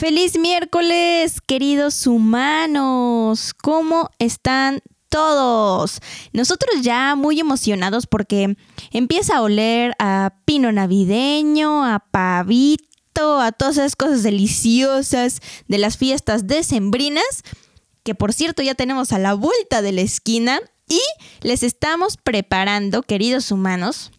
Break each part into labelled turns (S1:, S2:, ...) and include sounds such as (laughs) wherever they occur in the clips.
S1: Feliz miércoles, queridos humanos. ¿Cómo están todos? Nosotros ya muy emocionados porque empieza a oler a pino navideño, a pavito, a todas esas cosas deliciosas de las fiestas decembrinas, que por cierto ya tenemos a la vuelta de la esquina y les estamos preparando, queridos humanos,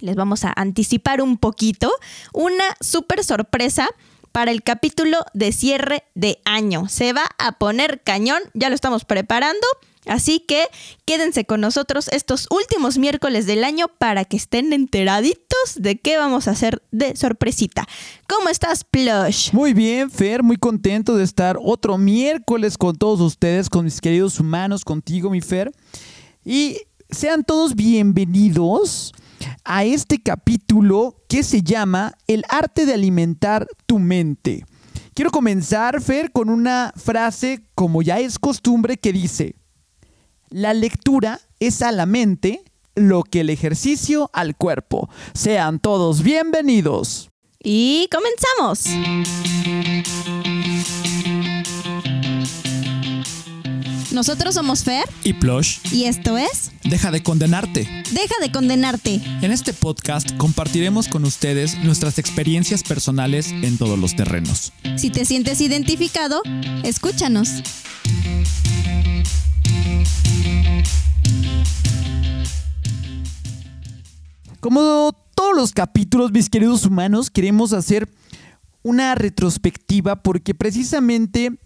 S1: les vamos a anticipar un poquito, una súper sorpresa para el capítulo de cierre de año. Se va a poner cañón, ya lo estamos preparando. Así que quédense con nosotros estos últimos miércoles del año para que estén enteraditos de qué vamos a hacer de sorpresita. ¿Cómo estás, Plush?
S2: Muy bien, Fer, muy contento de estar otro miércoles con todos ustedes, con mis queridos humanos, contigo, mi Fer. Y sean todos bienvenidos a este capítulo que se llama El arte de alimentar tu mente. Quiero comenzar, Fer, con una frase, como ya es costumbre, que dice, la lectura es a la mente lo que el ejercicio al cuerpo. Sean todos bienvenidos.
S1: Y comenzamos. Nosotros somos Fer
S3: y Plush.
S1: y esto es
S3: Deja de condenarte.
S1: Deja de condenarte.
S3: En este podcast compartiremos con ustedes nuestras experiencias personales en todos los terrenos.
S1: Si te sientes identificado, escúchanos.
S2: Como todos los capítulos, mis queridos humanos, queremos hacer una retrospectiva porque precisamente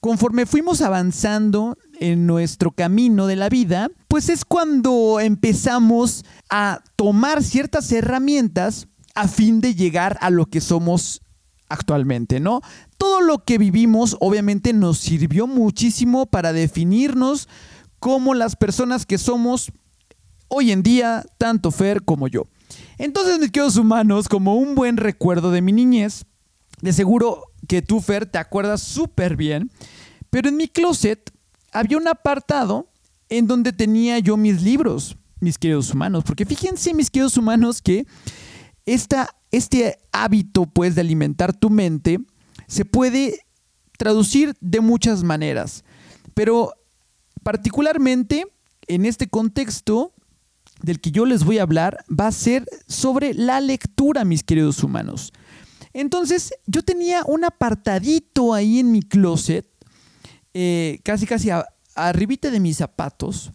S2: conforme fuimos avanzando en nuestro camino de la vida, pues es cuando empezamos a tomar ciertas herramientas a fin de llegar a lo que somos actualmente, ¿no? Todo lo que vivimos obviamente nos sirvió muchísimo para definirnos como las personas que somos hoy en día, tanto Fer como yo. Entonces, mis queridos humanos, como un buen recuerdo de mi niñez, de seguro que tú, Fer, te acuerdas súper bien, pero en mi closet había un apartado en donde tenía yo mis libros, mis queridos humanos, porque fíjense, mis queridos humanos, que esta, este hábito, pues, de alimentar tu mente se puede traducir de muchas maneras, pero particularmente en este contexto del que yo les voy a hablar va a ser sobre la lectura, mis queridos humanos. Entonces, yo tenía un apartadito ahí en mi closet, eh, casi casi a- arribita de mis zapatos,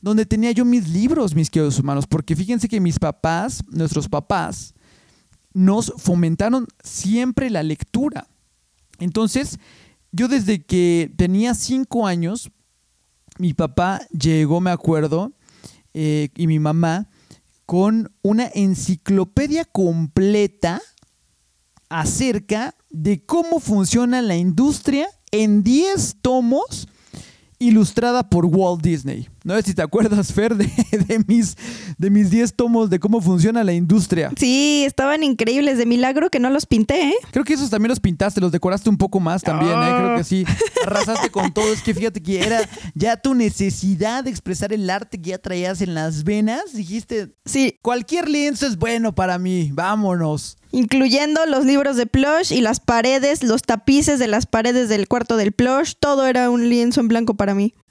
S2: donde tenía yo mis libros, mis queridos humanos, porque fíjense que mis papás, nuestros papás, nos fomentaron siempre la lectura. Entonces, yo desde que tenía cinco años, mi papá llegó, me acuerdo, eh, y mi mamá, con una enciclopedia completa acerca de cómo funciona la industria en 10 tomos ilustrada por Walt Disney. No sé si te acuerdas, Fer, de, de mis, de mis 10 tomos de cómo funciona la industria.
S1: Sí, estaban increíbles. De milagro que no los pinté, ¿eh?
S2: Creo que esos también los pintaste, los decoraste un poco más también, ¿eh?
S1: Ah.
S2: Creo que sí. (laughs) Arrasaste con todo. Es que fíjate que era ya tu necesidad de expresar el arte que ya traías en las venas. Dijiste,
S1: Sí,
S2: cualquier lienzo es bueno para mí, vámonos.
S1: Incluyendo los libros de plush y las paredes, los tapices de las paredes del cuarto del plush. Todo era un lienzo en blanco para mí. (laughs)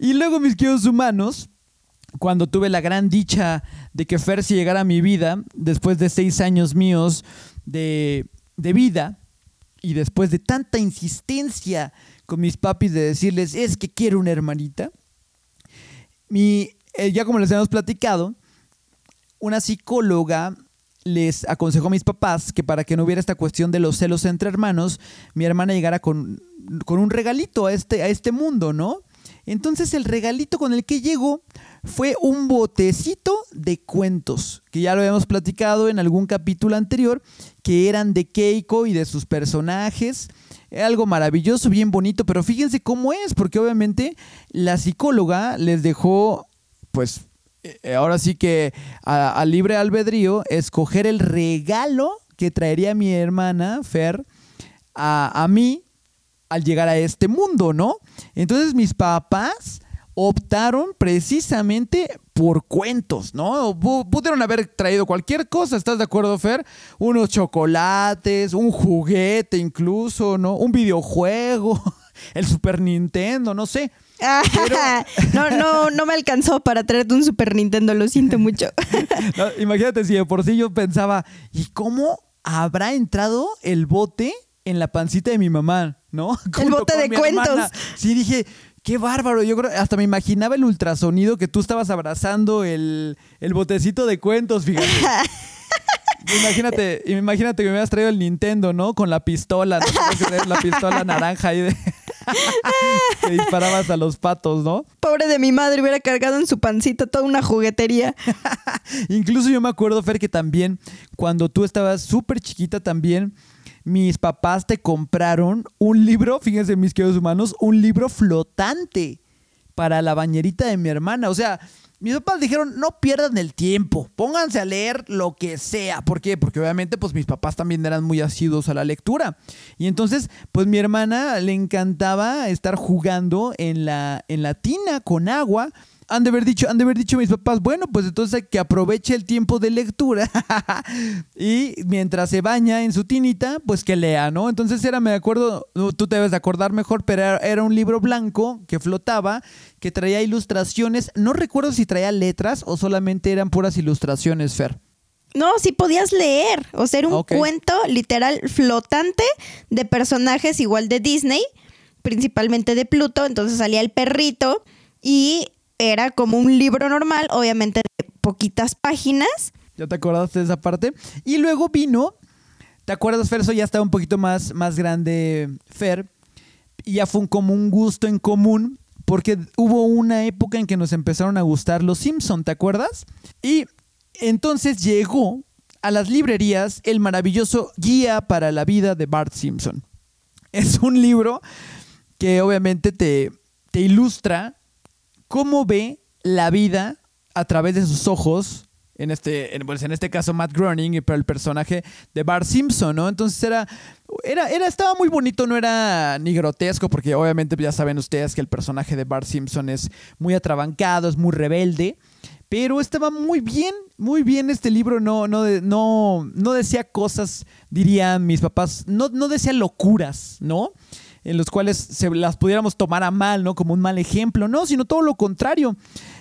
S2: Y luego, mis queridos humanos, cuando tuve la gran dicha de que Fersi llegara a mi vida, después de seis años míos de, de vida, y después de tanta insistencia con mis papis de decirles, es que quiero una hermanita, mi, eh, ya como les hemos platicado, una psicóloga les aconsejó a mis papás que para que no hubiera esta cuestión de los celos entre hermanos, mi hermana llegara con, con un regalito a este, a este mundo, ¿no? Entonces el regalito con el que llegó fue un botecito de cuentos, que ya lo habíamos platicado en algún capítulo anterior, que eran de Keiko y de sus personajes. Algo maravilloso, bien bonito, pero fíjense cómo es, porque obviamente la psicóloga les dejó, pues, ahora sí que a, a libre albedrío, escoger el regalo que traería mi hermana Fer a, mí al llegar a este mundo, ¿no? Entonces mis papás optaron precisamente por cuentos, ¿no? Pu- Pudieron haber traído cualquier cosa, ¿estás de acuerdo, Fer? Unos chocolates, un juguete incluso, ¿no? Un videojuego, (laughs) el Super Nintendo, no sé. (laughs)
S1: No, no, no me alcanzó para traerte un Super Nintendo, lo siento mucho. (laughs)
S2: No, imagínate si de por sí yo pensaba, ¿y cómo habrá entrado el bote en la pancita de mi mamá, ¿no? (laughs) Junto
S1: bote de cuentos.
S2: hermana. Sí, dije, qué bárbaro. Yo creo, hasta me imaginaba el ultrasonido que tú estabas abrazando el, el botecito de cuentos, fíjate. Imagínate, imagínate que me hubieras traído el Nintendo, ¿no? Con la pistola, ¿no? La pistola naranja ahí de... que disparabas a los patos, ¿no?
S1: Pobre de mi madre, hubiera cargado en su pancita toda una juguetería. (laughs)
S2: Incluso yo me acuerdo, Fer, que también cuando tú estabas súper chiquita también, mis papás te compraron un libro, fíjense mis queridos humanos, un libro flotante para la bañerita de mi hermana. O sea, mis papás dijeron, no pierdan el tiempo, pónganse a leer lo que sea. ¿Por qué? Porque obviamente pues mis papás también eran muy asiduos a la lectura. Y entonces pues mi hermana le encantaba estar jugando en la, en la tina con agua. Han de haber dicho, han de haber dicho mis papás, bueno, pues entonces que aproveche el tiempo de lectura (laughs) y mientras se baña en su tinita, pues que lea, ¿no? Entonces era, me acuerdo, tú te debes de acordar mejor, pero era, un libro blanco que flotaba, que traía ilustraciones. No recuerdo si traía letras o solamente eran puras ilustraciones, Fer.
S1: No, sí podías leer. O sea, era un cuento literal flotante de personajes igual de Disney, principalmente de Pluto. Entonces salía el perrito y era como un libro normal, obviamente de poquitas páginas.
S2: ¿Ya te acordaste de esa parte? Y luego vino, ¿te acuerdas, Fer? Eso ya estaba un poquito más, más grande, Fer. Y ya fue como un gusto en común, porque hubo una época en que nos empezaron a gustar los Simpson, ¿te acuerdas? Y entonces llegó a las librerías el maravilloso Guía para la Vida de Bart Simpson. Es un libro que obviamente te, te ilustra cómo ve la vida a través de sus ojos. En este, en, pues en este caso Matt Groening, pero el personaje de Bart Simpson, ¿no? Entonces era, era, era, estaba muy bonito, no era ni grotesco, porque obviamente ya saben ustedes que el personaje de Bart Simpson es muy atrabancado, es muy rebelde, pero estaba muy bien, muy bien este libro, no, no, no, no decía cosas, dirían mis papás, no, no decía locuras, ¿no? En los cuales se las pudiéramos tomar a mal, ¿no? Como un mal ejemplo, no, sino todo lo contrario.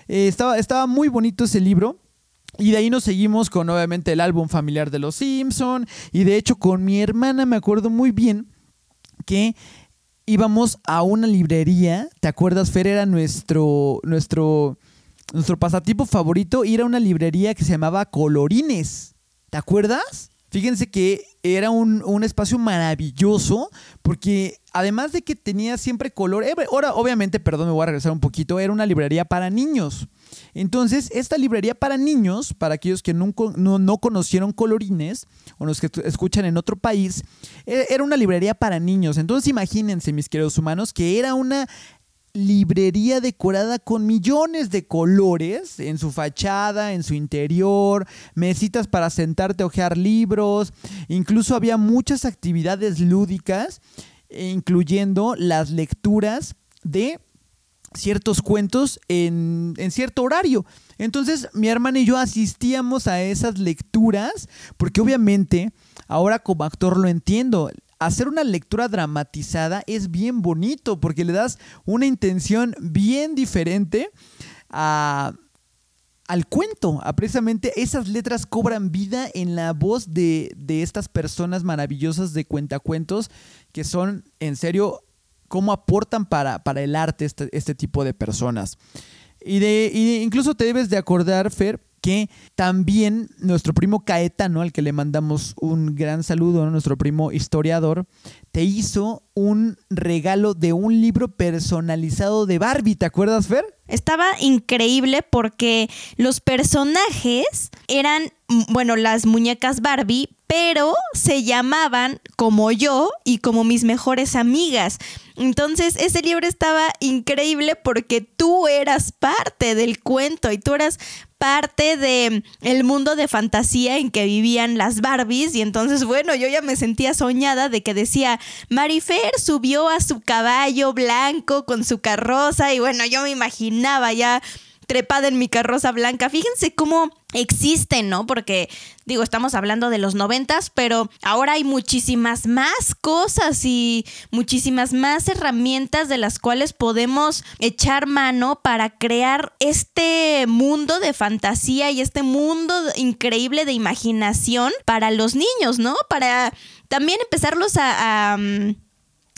S2: Eh, estaba, estaba muy bonito ese libro. Y de ahí nos seguimos con obviamente el álbum familiar de los Simpson. Y de hecho con mi hermana me acuerdo muy bien que íbamos a una librería. ¿Te acuerdas, Fer? Era nuestro, nuestro, nuestro pasatiempo favorito ir a una librería que se llamaba Colorines. ¿Te acuerdas? Fíjense que era un, un espacio maravilloso porque además de que tenía siempre color, eh, ahora obviamente, perdón, me voy a regresar un poquito, era una librería para niños. Entonces, esta librería para niños, para aquellos que nunca, no, no conocieron colorines o los que escuchan en otro país, eh, era una librería para niños. Entonces, imagínense, mis queridos humanos, que era una librería decorada con millones de colores en su fachada, en su interior, mesitas para sentarte a hojear libros, incluso había muchas actividades lúdicas, incluyendo las lecturas de ciertos cuentos en, en, cierto horario. Entonces mi hermana y yo asistíamos a esas lecturas porque obviamente ahora como actor lo entiendo. Hacer una lectura dramatizada es bien bonito porque le das una intención bien diferente a, al cuento. A precisamente esas letras cobran vida en la voz de, de estas personas maravillosas de cuentacuentos que son en serio cómo aportan para, para el arte este, este, tipo de personas. Y, de, y incluso te debes de acordar, Fer, que también nuestro primo Caetano, al que le mandamos un gran saludo, nuestro primo historiador, te hizo un regalo de un libro personalizado de Barbie, ¿te acuerdas, Fer?
S1: Estaba increíble porque los personajes eran, bueno, las muñecas Barbie, pero se llamaban como yo y como mis mejores amigas. Entonces ese libro estaba increíble porque tú eras parte del cuento y tú eras parte de el mundo de fantasía en que vivían las Barbies. Y entonces bueno yo ya me sentía soñada de que decía Marifer subió a su caballo blanco con su carroza y bueno yo me imaginaba ya trepada en mi carroza blanca. Fíjense cómo existen, ¿no? Porque digo, estamos hablando de los noventas, pero ahora hay muchísimas más cosas y muchísimas más herramientas de las cuales podemos echar mano para crear este mundo de fantasía y este mundo increíble de imaginación para los niños, ¿no? Para también empezarlos a, mm,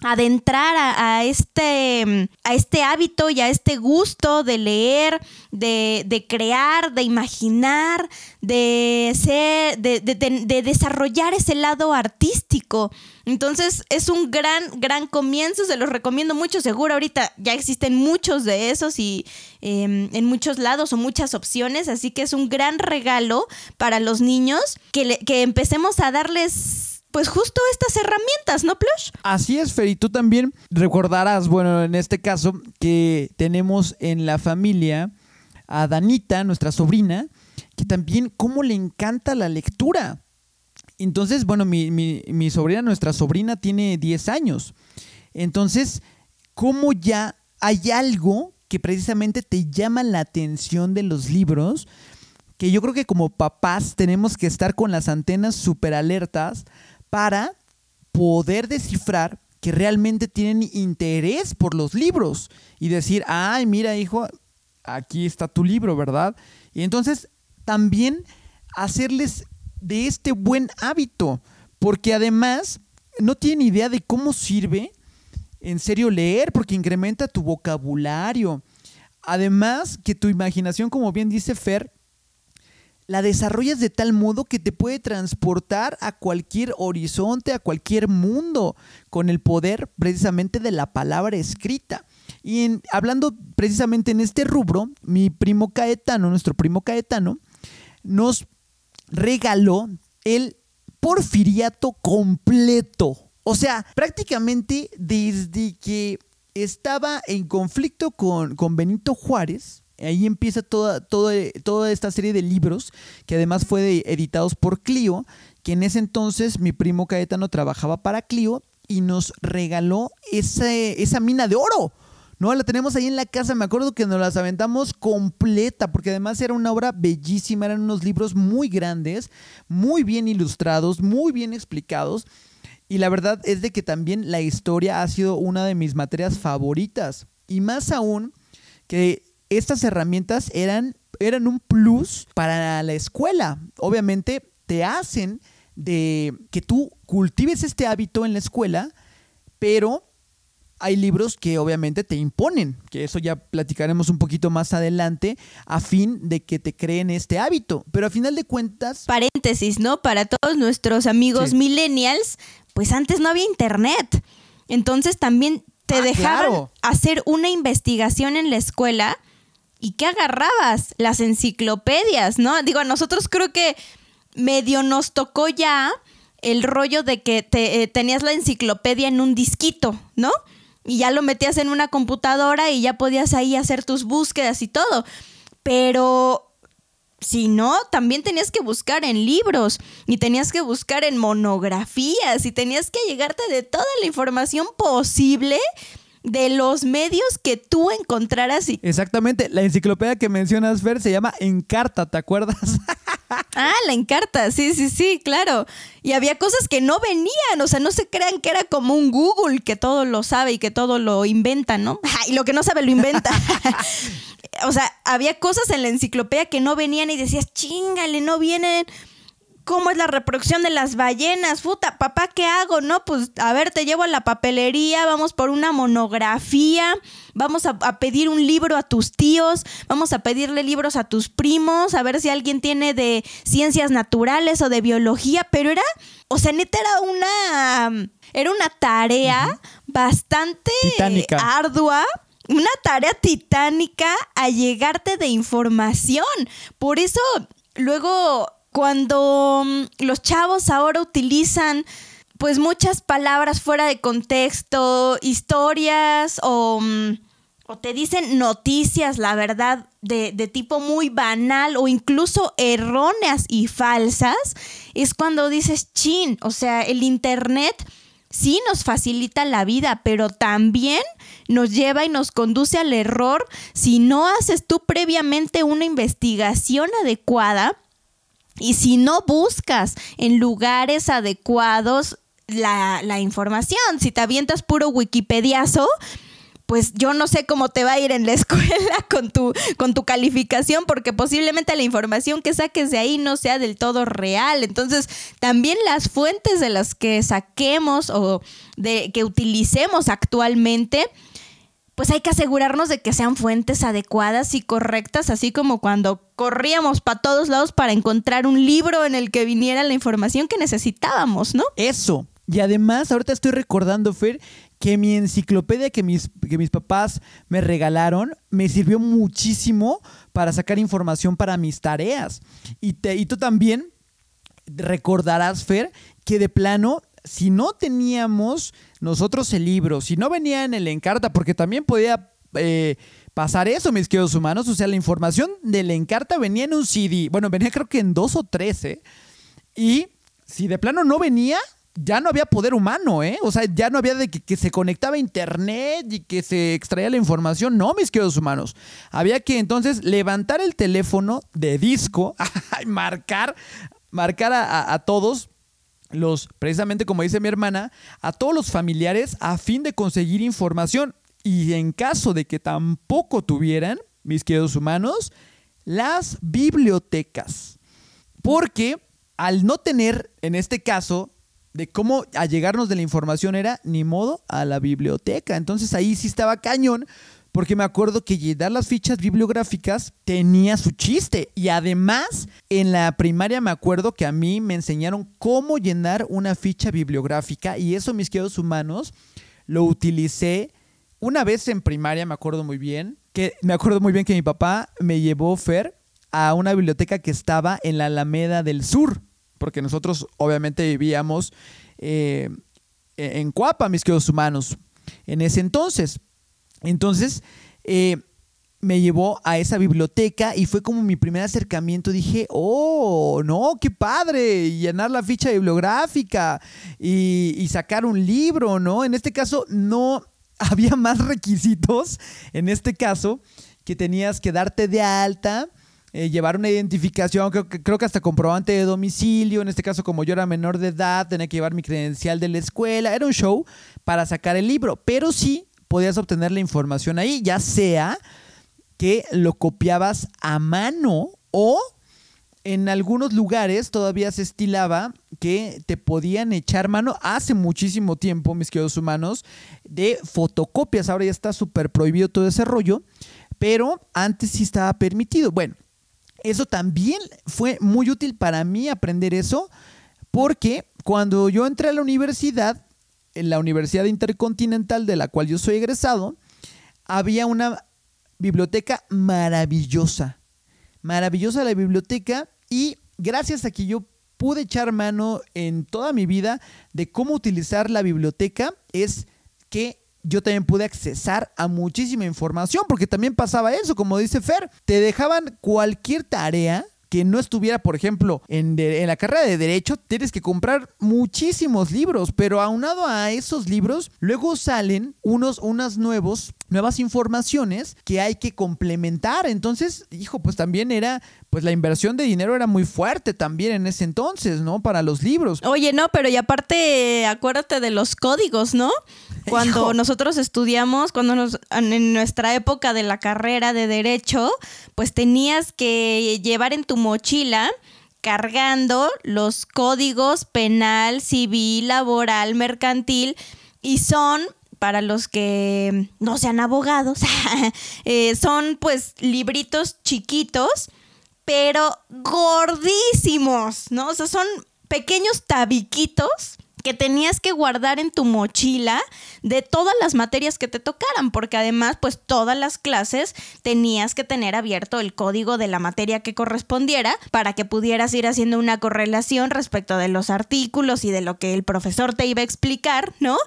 S1: adentrar a, este, a este hábito y a este gusto de leer, de, crear, de imaginar, de, ser, de, de, desarrollar ese lado artístico. Entonces es un gran, gran comienzo, se los recomiendo mucho, seguro ahorita ya existen muchos de esos y em, en muchos lados o muchas opciones, así que es un gran regalo para los niños que, que empecemos a darles pues justo estas herramientas, ¿no, Plush?
S2: Así es, Fer, y tú también recordarás, bueno, en este caso, que tenemos en la familia a Danita, nuestra sobrina, que también cómo le encanta la lectura. Entonces, bueno, mi, mi sobrina, nuestra sobrina, tiene 10 años. Entonces, ¿cómo ya hay algo que precisamente te llama la atención de los libros? Que yo creo que como papás tenemos que estar con las antenas súper alertas para poder descifrar que realmente tienen interés por los libros y decir, ay, mira hijo, aquí está tu libro, ¿verdad? Y entonces también hacerles de este buen hábito, porque además no tienen idea de cómo sirve en serio leer, porque incrementa tu vocabulario. Además que tu imaginación, como bien dice Fer, la desarrollas de tal modo que te puede transportar a cualquier horizonte, a cualquier mundo, con el poder precisamente de la palabra escrita. Y hablando precisamente en este rubro, mi primo Caetano, nuestro primo Caetano, nos regaló el porfiriato completo. O sea, prácticamente desde que estaba en conflicto con, con Benito Juárez, Ahí empieza toda, toda, toda esta serie de libros que además fue editados por Clio, que en ese entonces mi primo Caetano trabajaba para Clio y nos regaló ese, esa mina de oro. No, la tenemos ahí en la casa. Me acuerdo que nos las aventamos completa, porque además era una obra bellísima. Eran unos libros muy grandes, muy bien ilustrados, muy bien explicados. Y la verdad es de que también la historia ha sido una de mis materias favoritas. Y más aún que estas herramientas eran, eran un plus para la escuela. Obviamente te hacen de que tú cultives este hábito en la escuela, pero hay libros que obviamente te imponen, que eso ya platicaremos un poquito más adelante, a fin de que te creen este hábito. Pero a final de cuentas...
S1: Paréntesis, ¿no? Para todos nuestros amigos millennials, pues antes no había internet. Entonces también te ah, dejaban hacer una investigación en la escuela ¿Y qué agarrabas? Las enciclopedias, ¿no? Digo, a nosotros creo que medio nos tocó ya el rollo de que te, eh, tenías la enciclopedia en un disquito, ¿no? Y ya lo metías en una computadora y ya podías ahí hacer tus búsquedas y todo. Pero si no, también tenías que buscar en libros y tenías que buscar en monografías y tenías que llegarte de toda la información posible de los medios que tú encontraras. Y...
S2: Exactamente, la enciclopedia que mencionas, Fer, se llama Encarta, ¿te acuerdas? (laughs)
S1: ah, la Encarta, sí, sí, sí, claro. Y había cosas que no venían, o sea, no se crean que era como un Google que todo lo sabe y que todo lo inventa, ¿no? (laughs) y lo que no sabe lo inventa. (laughs) o sea, había cosas en la enciclopedia que no venían y decías, chingale, no vienen cómo es la reproducción de las ballenas. Puta, papá, ¿qué hago? No, pues a ver, te llevo a la papelería, vamos por una monografía, vamos a, pedir un libro a tus tíos, vamos a pedirle libros a tus primos, a ver si alguien tiene de ciencias naturales o de biología, pero era, o sea, neta era una, era una tarea bastante ardua una tarea titánica a llegarte de información. Por eso luego cuando mm, los chavos ahora utilizan pues muchas palabras fuera de contexto, historias o, mm, te dicen noticias, la verdad, de, de, tipo muy banal o incluso erróneas y falsas, es cuando dices, chin, o sea, el Internet sí nos facilita la vida, pero también nos lleva y nos conduce al error si no haces tú previamente una investigación adecuada y si no buscas en lugares adecuados la, la información. Si te avientas puro Wikipediazo, pues yo no sé cómo te va a ir en la (laughs) escuela con tu, con tu calificación, porque posiblemente la información que saques de ahí no sea del todo real. Entonces, también las fuentes de las que saquemos o de que utilicemos actualmente, pues hay que asegurarnos de que sean fuentes adecuadas y correctas, así como cuando corríamos para todos lados para encontrar un libro en el que viniera la información que necesitábamos, ¿no?
S2: Eso. Y además, ahorita estoy recordando, Fer, que mi enciclopedia que mis, que mis papás me regalaron me sirvió muchísimo para sacar información para mis tareas. Y, y tú también recordarás, Fer, que de plano, si no teníamos nosotros el libro, si no venía en el encarta, porque también podía... Eh, pasar eso, mis queridos humanos. O sea, la información del Encarta venía en un CD. Bueno, venía creo que en dos o tres, ¿eh? Y si de plano no venía, ya no había poder humano, ¿eh? O sea, ya no había de que, se conectaba a internet y que se extraía la información. No, mis queridos humanos. Había que entonces levantar el teléfono de disco, (laughs) marcar, marcar a todos los, precisamente como dice mi hermana, a todos los familiares a fin de conseguir información. Y en caso de que tampoco tuvieran, mis queridos humanos, las bibliotecas. Porque al no tener, en este caso, de cómo allegarnos de la información era ni modo a la biblioteca. Entonces ahí sí estaba cañón, porque me acuerdo que llenar las fichas bibliográficas tenía su chiste. Y además, en la primaria me acuerdo que a mí me enseñaron cómo llenar una ficha bibliográfica y eso, mis queridos humanos, lo utilicé una vez en primaria, me acuerdo muy bien, que me acuerdo muy bien que mi papá me llevó Fer a una biblioteca que estaba en la Alameda del Sur porque nosotros obviamente vivíamos eh, en Cuapa, mis queridos humanos, en ese entonces. Entonces, eh, me llevó a esa biblioteca y fue como mi primer acercamiento. Dije, oh, no, qué padre, llenar la ficha bibliográfica y, sacar un libro, ¿no? En este caso, no (laughs) había más requisitos, en este caso, que tenías que darte de alta eh, llevar una identificación, creo que hasta comprobante de domicilio, en este caso como yo era menor de edad, tenía que llevar mi credencial de la escuela, era un show para sacar el libro, pero sí podías obtener la información ahí, ya sea que lo copiabas a mano o en algunos lugares todavía se estilaba que te podían echar mano hace muchísimo tiempo, mis queridos humanos, de fotocopias. Ahora ya está súper prohibido todo ese rollo, pero antes sí estaba permitido. Bueno, eso también fue muy útil para mí aprender eso, porque cuando yo entré a la universidad, en la Universidad Intercontinental de la cual yo soy egresado, había una biblioteca maravillosa, maravillosa la biblioteca y gracias a que yo pude echar mano en toda mi vida de cómo utilizar la biblioteca es que yo también pude accesar a muchísima información, porque también pasaba eso, como dice Fer, te dejaban cualquier tarea que no estuviera, por ejemplo, en, la carrera de derecho, tienes que comprar muchísimos libros, pero aunado a esos libros, luego salen unos, unas nuevos, nuevas informaciones que hay que complementar. Entonces, hijo, pues también era, pues la inversión de dinero era muy fuerte también en ese entonces, ¿no? Para los libros.
S1: Oye, no, pero y aparte, acuérdate de los códigos, ¿no? (laughs) Cuando nosotros estudiamos, cuando nos, en nuestra época de la carrera de derecho, pues tenías que llevar en tu mochila cargando los códigos penal, civil, laboral, mercantil y son para los que no sean abogados, (laughs) eh, son pues libritos chiquitos, pero gordísimos, ¿no? O sea, son pequeños tabiquitos que tenías que guardar en tu mochila de todas las materias que te tocaran, porque además, pues todas las clases tenías que tener abierto el código de la materia que correspondiera para que pudieras ir haciendo una correlación respecto de los artículos y de lo que el profesor te iba a explicar, ¿no?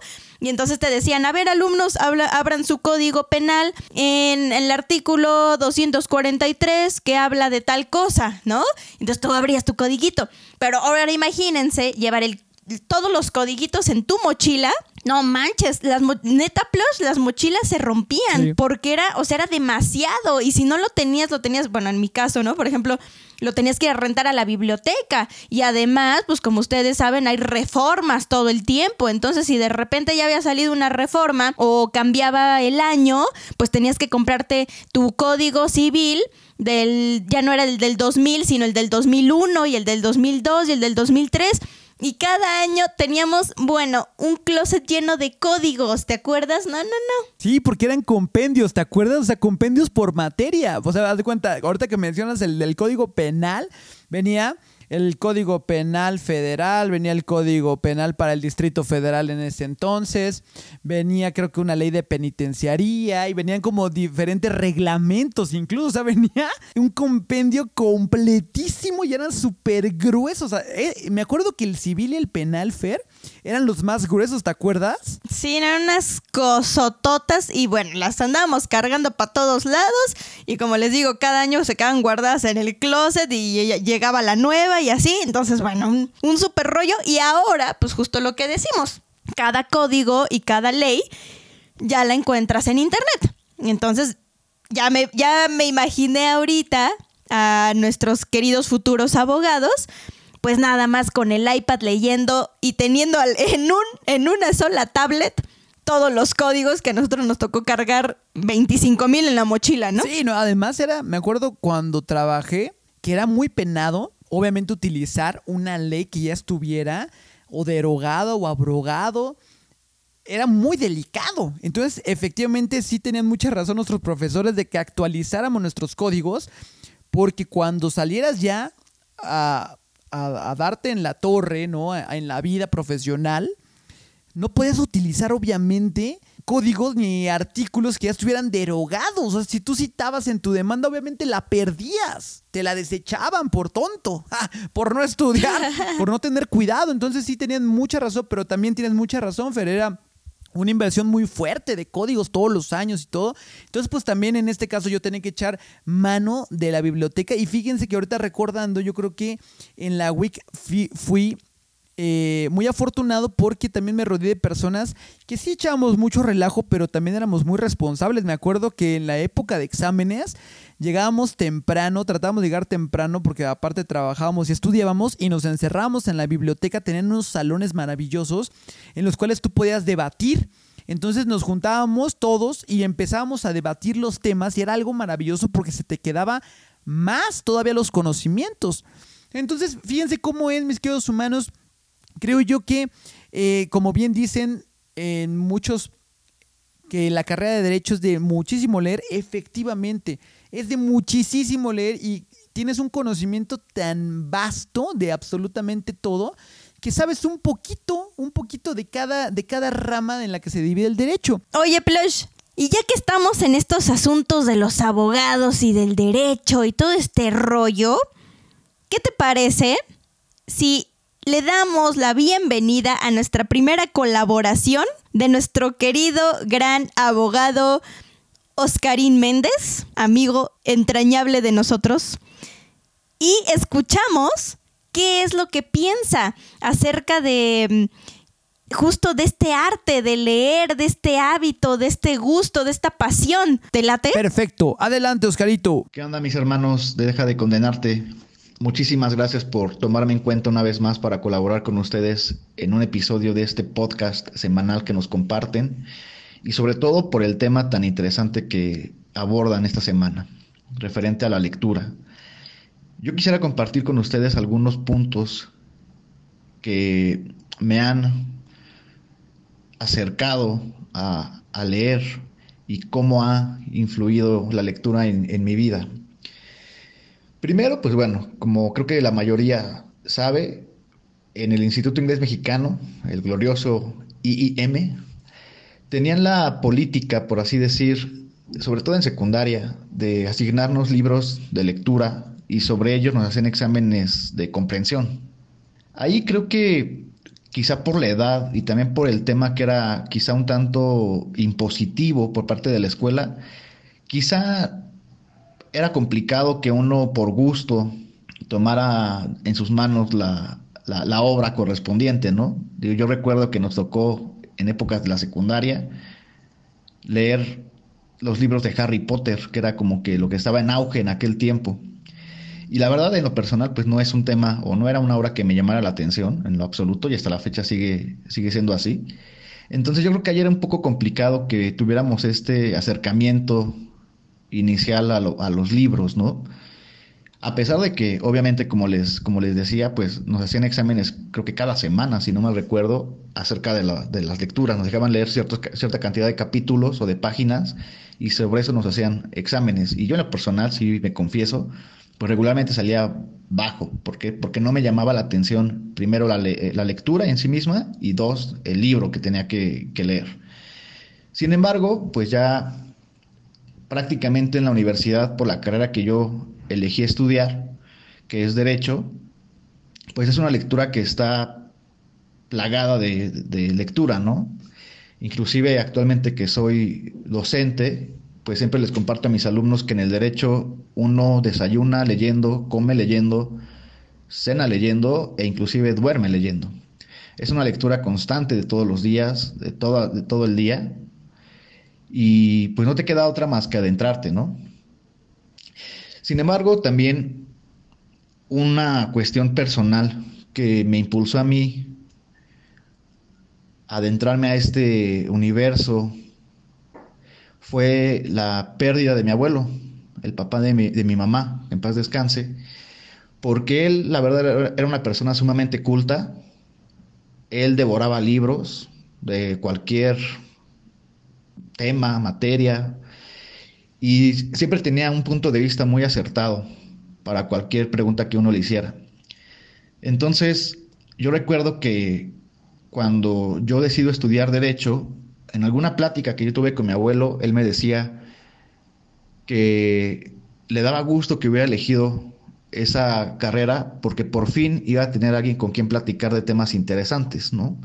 S1: Y entonces te decían, a ver, alumnos, abran su código penal en, el artículo 243 que habla de tal cosa, ¿no? Entonces tú abrías tu codiguito. Pero ahora imagínense llevar el todos los codiguitos en tu mochila, no manches, las neta plus, las mochilas se rompían porque era, o sea, era demasiado. Y si no lo tenías, lo tenías, bueno, en mi caso, ¿no? Por ejemplo, lo tenías que ir a rentar a la biblioteca. Y además, pues como ustedes saben, hay reformas todo el tiempo, entonces si de repente ya había salido una reforma o cambiaba el año, pues tenías que comprarte tu código civil del ya no era el del 2000, sino el del 2001 y el del 2002 y el del 2003 y cada año teníamos, bueno, un closet lleno de códigos, ¿te acuerdas? No, no, no.
S2: Sí, porque eran compendios, ¿te acuerdas? O sea, compendios por materia. O sea, haz de cuenta, ahorita que mencionas el del código penal, venía el Código Penal Federal, venía el Código Penal para el Distrito Federal en ese entonces, venía creo que una ley de penitenciaría y venían como diferentes reglamentos incluso, o sea, (laughs) venía un compendio completísimo y eran súper gruesos. Eh, me acuerdo que el civil y el penal, Fer, eran los más gruesos, ¿te acuerdas?
S1: Sí, eran unas cosototas y bueno, las andábamos cargando para todos lados y como les digo, cada año se quedaban guardadas en el closet y llegaba la nueva y así, entonces bueno, un, super rollo y ahora pues justo lo que decimos, cada código y cada ley ya la encuentras en internet. Entonces ya me, ya me imaginé ahorita a nuestros queridos futuros abogados pues nada más con el iPad leyendo y teniendo (laughs) en, un, en una sola tablet todos los códigos que a nosotros nos tocó cargar 25 mil en la mochila, ¿no?
S2: Sí, no, además era, me acuerdo cuando trabajé, que era muy penado, obviamente, utilizar una ley que ya estuviera o derogado o abrogado. Era muy delicado. Entonces, efectivamente, sí tenían mucha razón nuestros profesores de que actualizáramos nuestros códigos, porque cuando salieras ya a a, darte en la torre, ¿no? en la vida profesional, no puedes utilizar obviamente códigos ni artículos que ya estuvieran derogados. O sea, si tú citabas en tu demanda, obviamente la perdías. Te la desechaban por tonto, (laughs) por no estudiar, (laughs) por no tener cuidado. Entonces sí tenían mucha razón, pero también tienes mucha razón, Ferreira una inversión muy fuerte de códigos todos los años y todo. Entonces, pues también en este caso yo tenía que echar mano de la biblioteca. Y fíjense que ahorita recordando, yo creo que en la WIC fui, eh, muy afortunado porque también me rodeé de personas que sí echábamos mucho relajo, pero también éramos muy responsables. Me acuerdo que en la época de exámenes llegábamos temprano, tratábamos de llegar temprano porque aparte trabajábamos y estudiábamos y nos encerrábamos en la biblioteca, tenían unos salones maravillosos en los cuales tú podías debatir. Entonces nos juntábamos todos y empezábamos a debatir los temas y era algo maravilloso porque se te quedaba más todavía los conocimientos. Entonces, fíjense cómo es, mis queridos humanos. Creo yo que, eh, como bien dicen en muchos, que la carrera de derecho es de muchísimo leer, efectivamente es de muchísimo leer y tienes un conocimiento tan vasto de absolutamente todo que sabes un poquito, un poquito de cada, de cada rama en la que se divide el derecho.
S1: Oye, Plush, y ya que estamos en estos asuntos de los abogados y del derecho y todo este rollo, ¿qué te parece si le damos la bienvenida a nuestra primera colaboración de nuestro querido gran abogado Oscarín Méndez, amigo entrañable de nosotros, y escuchamos qué es lo que piensa acerca de mm, justo de este arte de leer, de este hábito, de este gusto, de esta pasión. ¿Te late?
S2: Perfecto. Adelante, Oscarito.
S4: ¿Qué onda, mis hermanos? De Deja de Condenarte. Muchísimas gracias por tomarme en cuenta una vez más para colaborar con ustedes en un episodio de este podcast semanal que nos comparten y sobre todo por el tema tan interesante que abordan esta semana, referente a la lectura. Yo quisiera compartir con ustedes algunos puntos que me han acercado a, leer y cómo ha influido la lectura en, mi vida. Primero, pues bueno, como creo que la mayoría sabe, en el Instituto Inglés Mexicano, el glorioso IIM, tenían la política, por así decir, sobre todo en secundaria, de asignarnos libros de lectura y sobre ellos nos hacen exámenes de comprensión. Ahí creo que quizá por la edad y también por el tema que era quizá un tanto impositivo por parte de la escuela, quizá era complicado que uno por gusto tomara en sus manos la, la, obra correspondiente, ¿no? Yo recuerdo que nos tocó en épocas de la secundaria leer los libros de Harry Potter, que era como que lo que estaba en auge en aquel tiempo. Y la verdad, en lo personal, pues no es un tema o no era una obra que me llamara la atención en lo absoluto y hasta la fecha sigue, sigue siendo así. Entonces yo creo que ayer era un poco complicado que tuviéramos este acercamiento inicial a, a los libros, ¿no? A pesar de que, obviamente, como les, como les decía, pues nos hacían exámenes, creo que cada semana, si no mal recuerdo, acerca de, la, de las lecturas. Nos dejaban leer cierta cantidad de capítulos o de páginas y sobre eso nos hacían exámenes. Y yo en lo personal, sí me confieso, pues regularmente salía bajo. ¿Por qué? Porque no me llamaba la atención, primero, la, la lectura en sí misma y dos, el libro que tenía que leer. Sin embargo, pues ya prácticamente en la universidad, por la carrera que yo elegí estudiar, que es derecho, pues es una lectura que está plagada de, lectura, ¿no? Inclusive actualmente que soy docente, pues siempre les comparto a mis alumnos que en el derecho uno desayuna leyendo, come leyendo, cena leyendo e inclusive duerme leyendo. Es una lectura constante de todos los días, de, de todo el día, y pues no te queda otra más que adentrarte, ¿no? Sin embargo, también una cuestión personal que me impulsó a mí adentrarme a este universo fue la pérdida de mi abuelo, el papá de mi, de mi mamá, en paz descanse, porque él, la verdad, era una persona sumamente culta, él devoraba libros de cualquier tema, materia, y siempre tenía un punto de vista muy acertado para cualquier pregunta que uno le hiciera. Entonces, yo recuerdo que cuando yo decido estudiar derecho, en alguna plática que yo tuve con mi abuelo, él me decía que le daba gusto que hubiera elegido esa carrera porque por fin iba a tener alguien con quien platicar de temas interesantes, ¿no?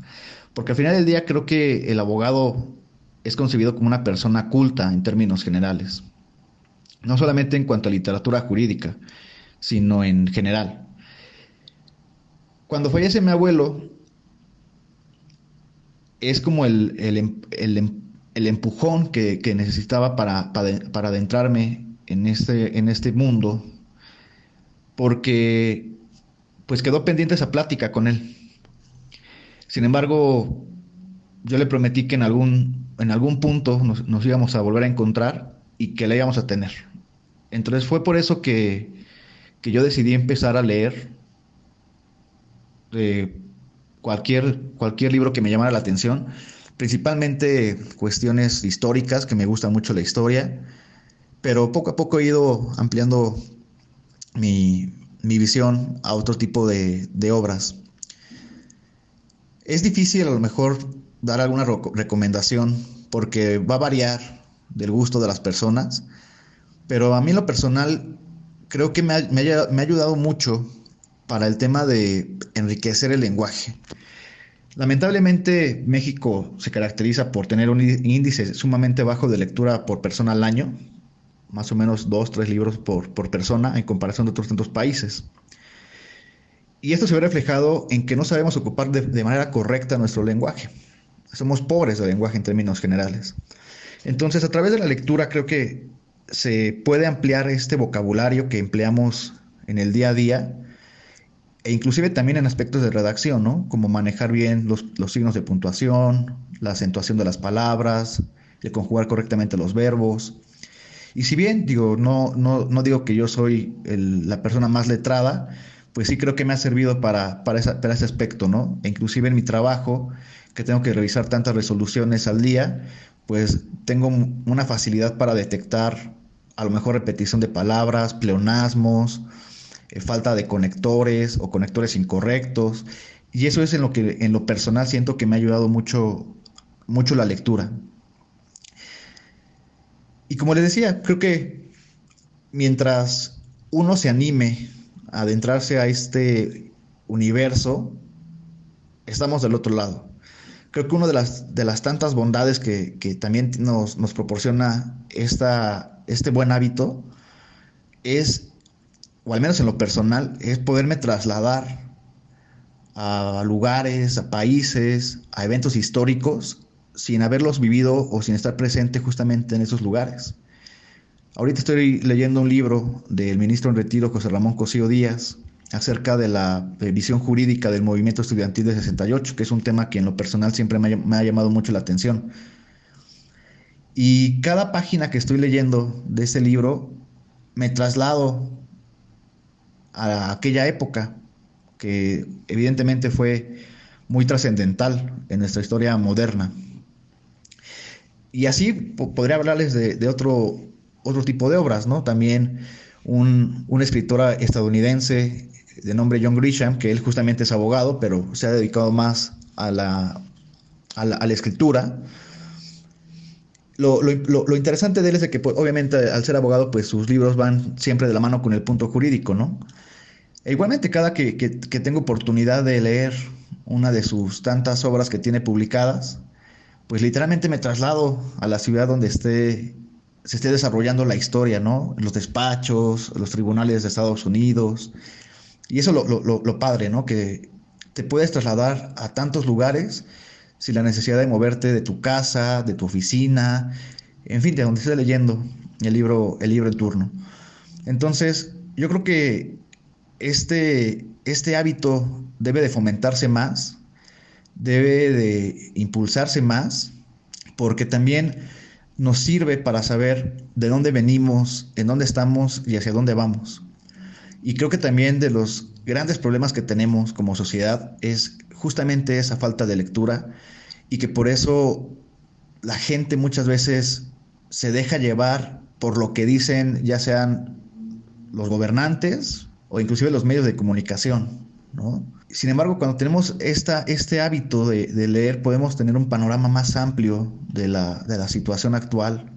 S4: Porque al final del día creo que el abogado es concebido como una persona culta en términos generales no solamente en cuanto a literatura jurídica, sino en general. Cuando fallece mi abuelo, es como el, el, empujón que, necesitaba para, para, adentrarme en este, en este mundo, porque pues quedó pendiente esa plática con él. Sin embargo, yo le prometí que en algún, en algún punto nos, íbamos a volver a encontrar y que la íbamos a tener. Entonces fue por eso que, yo decidí empezar a leer eh, cualquier, cualquier libro que me llamara la atención, principalmente cuestiones históricas, que me gusta mucho la historia, pero poco a poco he ido ampliando mi, visión a otro tipo de, obras. Es difícil a lo mejor dar alguna recomendación porque va a variar del gusto de las personas pero a mí en lo personal creo que me ha, ayudado mucho para el tema de enriquecer el lenguaje. Lamentablemente México se caracteriza por tener un índice sumamente bajo de lectura por persona al año, más o menos dos, tres libros por, persona en comparación de otros tantos países. Y esto se ve reflejado en que no sabemos ocupar de manera correcta nuestro lenguaje. Somos pobres de lenguaje en términos generales. Entonces, a través de la lectura creo que se puede ampliar este vocabulario que empleamos en el día a día e inclusive también en aspectos de redacción, ¿no? Como manejar bien los, signos de puntuación, la acentuación de las palabras, el conjugar correctamente los verbos. Y si bien digo, no, no, digo que yo soy la persona más letrada, pues sí creo que me ha servido para, para, para ese aspecto, ¿no? E inclusive en mi trabajo, que tengo que revisar tantas resoluciones al día, pues tengo una facilidad para detectar a lo mejor repetición de palabras, pleonasmos, eh, falta de conectores o conectores incorrectos. Y eso es en lo que en lo personal siento que me ha ayudado mucho, mucho la lectura. Y como les decía, creo que mientras uno se anime a adentrarse a este universo, estamos del otro lado. Creo que una de las, de las tantas bondades que, también nos, nos proporciona esta, este buen hábito es, o al menos en lo personal, es poderme trasladar a lugares, a países, a eventos históricos, sin haberlos vivido o sin estar presente justamente en esos lugares. Ahorita estoy leyendo un libro del ministro en retiro José Ramón Cosío Díaz acerca de la visión jurídica del movimiento estudiantil de 68, que es un tema que en lo personal siempre me ha, llamado mucho la atención. Y cada página que estoy leyendo de ese libro me traslado a aquella época que evidentemente fue muy trascendental en nuestra historia moderna. Y así podría hablarles de, otro, otro tipo de obras, ¿no? También un, una escritora estadounidense de nombre John Grisham, que él justamente es abogado, pero se ha dedicado más a la, a la, escritura. Lo, lo, interesante de él es de que, pues, obviamente, al ser abogado, pues sus libros van siempre de la mano con el punto jurídico, ¿no? E igualmente, cada que, tengo oportunidad de leer una de sus tantas obras que tiene publicadas, pues literalmente me traslado a la ciudad donde esté, se esté desarrollando la historia, ¿no? Los despachos, los tribunales de Estados Unidos. Y eso lo, lo, lo padre, ¿no? Que te puedes trasladar a tantos lugares sin la necesidad de moverte de tu casa, de tu oficina, en fin, de donde estés leyendo el libro, el libro en turno. Entonces, yo creo que este, este hábito debe de fomentarse más, debe de impulsarse más, porque también nos sirve para saber de dónde venimos, en dónde estamos y hacia dónde vamos. Y creo que también de los grandes problemas que tenemos como sociedad es justamente esa falta de lectura y que por eso la gente muchas veces se deja llevar por lo que dicen ya sean los gobernantes o inclusive los medios de comunicación, ¿no? Sin embargo, cuando tenemos esta, este hábito de, leer, podemos tener un panorama más amplio de la, de la situación actual,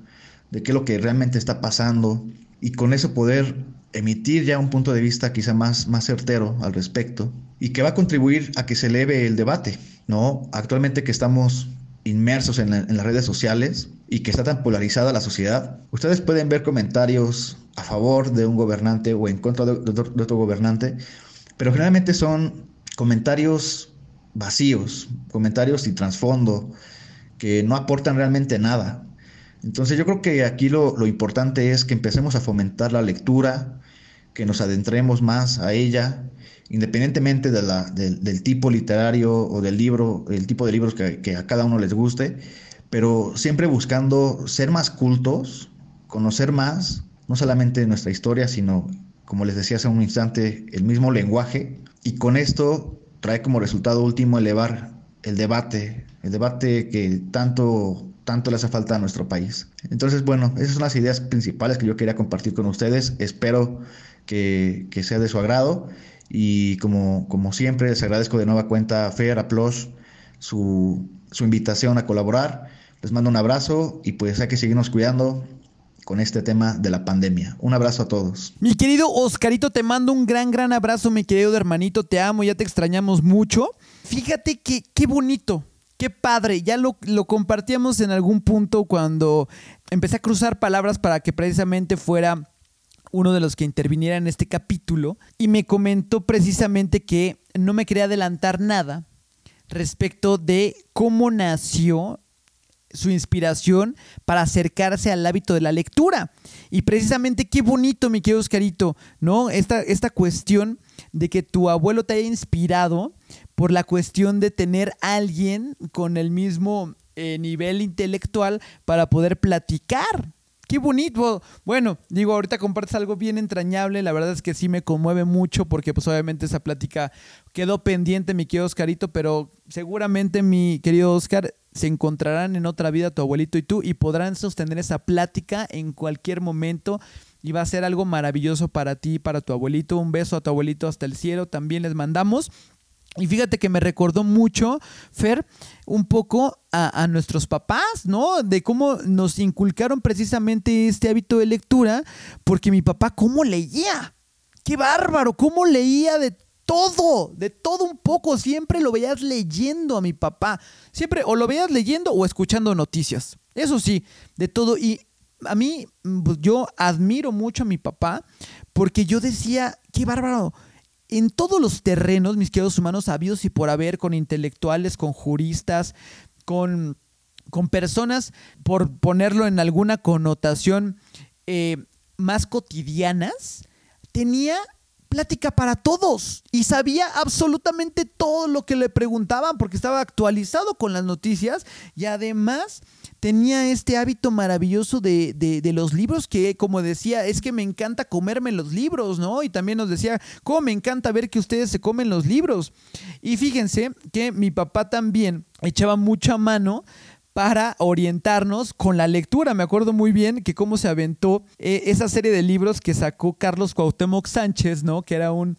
S4: de qué es lo que realmente está pasando, y con eso poder emitir ya un punto de vista quizá más, más certero al respecto, y que va a contribuir a que se eleve el debate, ¿no? Actualmente que estamos inmersos en, en, las redes sociales y que está tan polarizada la sociedad, ustedes pueden ver comentarios a favor de un gobernante o en contra de, otro gobernante, pero generalmente son comentarios vacíos, comentarios sin trasfondo, que no aportan realmente nada. Entonces yo creo que aquí lo, lo, importante es que empecemos a fomentar la lectura, que nos adentremos más a ella, independientemente de la, del tipo literario o del libro, el tipo de libros que, que a cada uno les guste, pero siempre buscando ser más cultos, conocer más, no solamente nuestra historia, sino, como les decía hace un instante, el mismo lenguaje. Y con esto trae como resultado último elevar el debate, el debate que tanto, tanto le hace falta a nuestro país. Entonces, bueno, esas son las ideas principales que yo quería compartir con ustedes. Espero que, sea de su agrado. Y como, como siempre, les agradezco de nueva cuenta a Fer, su, su invitación a colaborar. Les mando un abrazo y pues hay que seguirnos cuidando con este tema de la pandemia. Un abrazo a todos.
S2: Mi querido Oscarito, te mando un gran, gran abrazo, mi querido hermanito. Te amo, ya te extrañamos mucho. Fíjate que qué bonito, qué padre. Ya lo, lo compartíamos en algún punto cuando empecé a cruzar palabras para que precisamente fuera uno de los que interviniera en este capítulo y me comentó precisamente que no me quería adelantar nada respecto de cómo nació su inspiración para acercarse al hábito de la lectura. Y precisamente qué bonito, mi querido Oscarito, ¿no? Esta, esta cuestión de que tu abuelo te haya inspirado por la cuestión de tener alguien con el mismo eh, nivel intelectual para poder platicar. Qué bonito. Bueno, digo, ahorita compartes algo bien entrañable. La verdad es que sí me conmueve mucho porque pues obviamente esa plática quedó pendiente, mi querido Oscarito, pero seguramente mi querido Oscar se encontrarán en otra vida tu abuelito y tú y podrán sostener esa plática en cualquier momento y va a ser algo maravilloso para ti, para tu abuelito. Un beso a tu abuelito hasta el cielo, también les mandamos. Y fíjate que me recordó mucho, Fer, un poco a, nuestros papás, ¿no? De cómo nos inculcaron precisamente este hábito de lectura, porque mi papá, ¿cómo leía? ¡Qué bárbaro! ¿Cómo leía de todo, de todo un poco. Siempre lo veías leyendo a mi papá. Siempre o lo veías leyendo o escuchando noticias. Eso sí, de todo. Y a mí, pues, yo admiro mucho a mi papá porque yo decía, qué bárbaro. En todos los terrenos, mis queridos humanos, habidos y por haber, con intelectuales, con juristas, con, con personas, por ponerlo en alguna connotación eh, más cotidianas, tenía plática para todos y sabía absolutamente todo lo que le preguntaban porque estaba actualizado con las noticias y además tenía este hábito maravilloso de, de, los libros que, como decía, es que me encanta comerme los libros, ¿no? Y también nos decía, cómo me encanta ver que ustedes se comen los libros. Y fíjense que mi papá también echaba mucha mano para orientarnos con la lectura. Me acuerdo muy bien que cómo se aventó eh, esa serie de libros que sacó Carlos Cuauhtémoc Sánchez, ¿no? Que era un,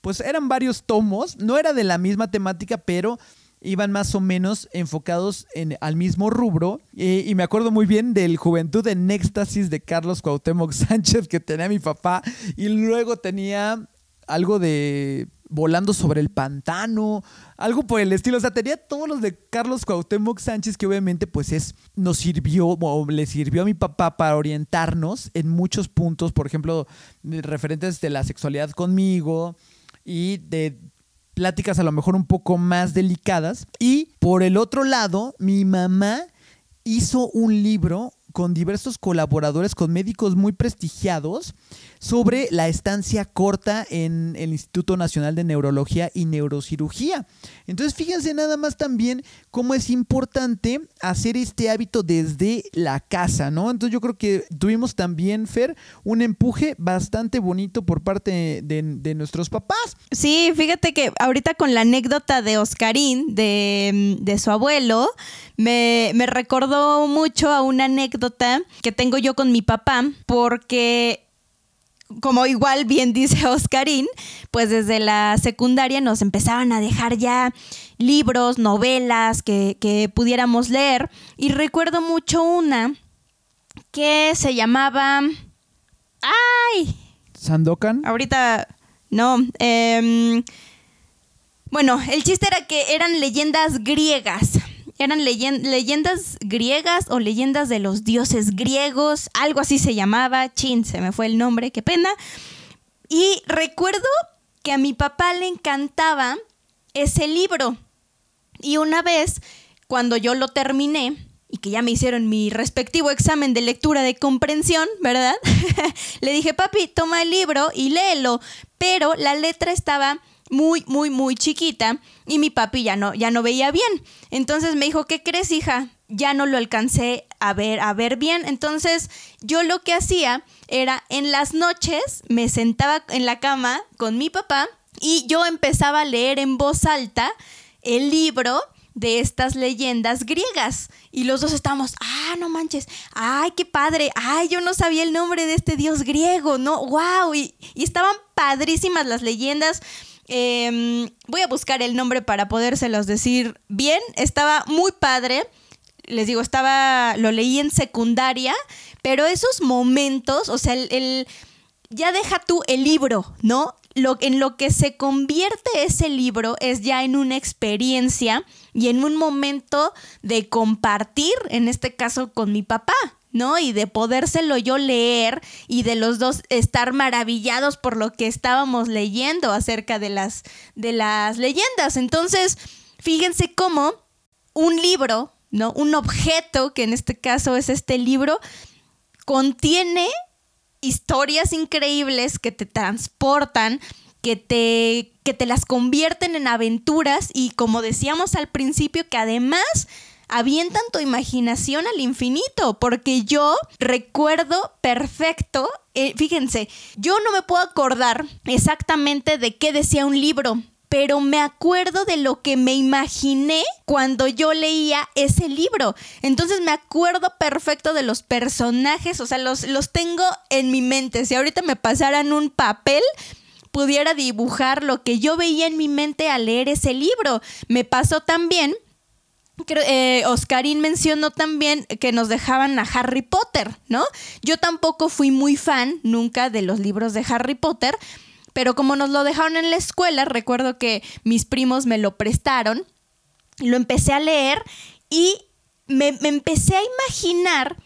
S2: pues eran varios tomos, no era de la misma temática, pero iban más o menos enfocados en, al mismo rubro. Eh, y me acuerdo muy bien del Juventud en Éxtasis de Carlos Cuauhtémoc (laughs) Sánchez que tenía mi papá. Y luego tenía algo de volando sobre el pantano, algo por el estilo. O sea, tenía todos los de Carlos Cuauhtémoc Sánchez, que obviamente pues es, nos sirvió o le sirvió a mi papá para orientarnos en muchos puntos, por ejemplo, referentes de la sexualidad conmigo y de pláticas a lo mejor un poco más delicadas. Y por el otro lado, mi mamá hizo un libro con diversos colaboradores, con médicos muy prestigiados, sobre la estancia corta en el Instituto Nacional de Neurología y Neurocirugía. Entonces, fíjense nada más también cómo es importante hacer este hábito desde la casa, ¿no? Entonces, yo creo que tuvimos también, Fer, un empuje bastante bonito por parte de, nuestros papás.
S1: Sí, fíjate que ahorita con la anécdota de Oscarín, de, de su abuelo, me, me recordó mucho a una anécdota que tengo yo con mi papá, porque como igual bien dice Oscarín, pues desde la secundaria nos empezaban a dejar ya libros, novelas que, que pudiéramos leer. Y recuerdo mucho una que se llamaba... ¡Ay!
S2: ¿Sandokan?
S1: Ahorita, no. Eh, bueno, el chiste era que eran leyendas griegas eran leyendas griegas o leyendas de los dioses griegos, algo así se llamaba, chin, se me fue el nombre, qué pena. Y recuerdo que a mi papá le encantaba ese libro. Y una vez, cuando yo lo terminé, y que ya me hicieron mi respectivo examen de lectura de comprensión, ¿verdad? (laughs) le dije, papi, toma el libro y léelo. Pero la letra estaba muy, muy, muy chiquita y mi papi ya no, ya no veía bien. Entonces me dijo, ¿qué crees, hija? Ya no lo alcancé a ver, a ver bien. Entonces yo lo que hacía era en las noches me sentaba en la cama con mi papá y yo empezaba a leer en voz alta el libro de estas leyendas griegas. Y los dos estábamos, ah, no manches, ay, qué padre, ay, yo no sabía el nombre de este dios griego, ¿no? ¡Wow! Y, y estaban padrísimas las leyendas. Em, voy a buscar el nombre para podérselos decir bien. Estaba muy padre. Les digo, estaba, lo leí en secundaria, pero esos momentos, o sea, el, ya deja tú el libro, ¿no? Lo, en lo que se convierte ese libro es ya en una experiencia y en un momento de compartir, en este caso con mi papá, ¿no? Y de podérselo yo leer y de los dos estar maravillados por lo que estábamos leyendo acerca de las, de las leyendas. Entonces, fíjense cómo un libro, ¿no? Un objeto, que en este caso es este libro, contiene historias increíbles que te transportan, que te, que te las convierten en aventuras y como decíamos al principio, que además avientan tu imaginación al infinito, porque yo recuerdo perfecto, eh, fíjense, yo no me puedo acordar exactamente de qué decía un libro, pero me acuerdo de lo que me imaginé cuando yo leía ese libro. Entonces me acuerdo perfecto de los personajes, o sea, los, los tengo en mi mente. Si ahorita me pasaran un papel, pudiera dibujar lo que yo veía en mi mente al leer ese libro. Me pasó también eh, Oscarín mencionó también que nos dejaban a Harry Potter, ¿no? Yo tampoco fui muy fan nunca de los libros de Harry Potter, pero como nos lo dejaron en la escuela, recuerdo que mis primos me lo prestaron, lo empecé a leer y me, me empecé a imaginar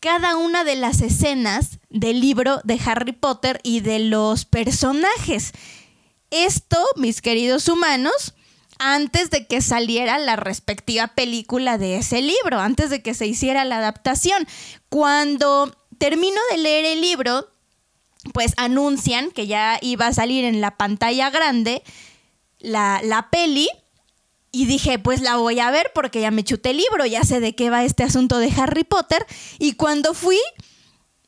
S1: cada una de las escenas del libro de Harry Potter y de los personajes. Esto, mis queridos humanos, antes de que saliera la respectiva película de ese libro, antes de que se hiciera la adaptación. Cuando termino de leer el libro, pues anuncian que ya iba a salir en la pantalla grande la, la peli. Y dije, pues la voy a ver porque ya me chuté el libro, ya sé de qué va este asunto de Harry Potter. Y cuando fui,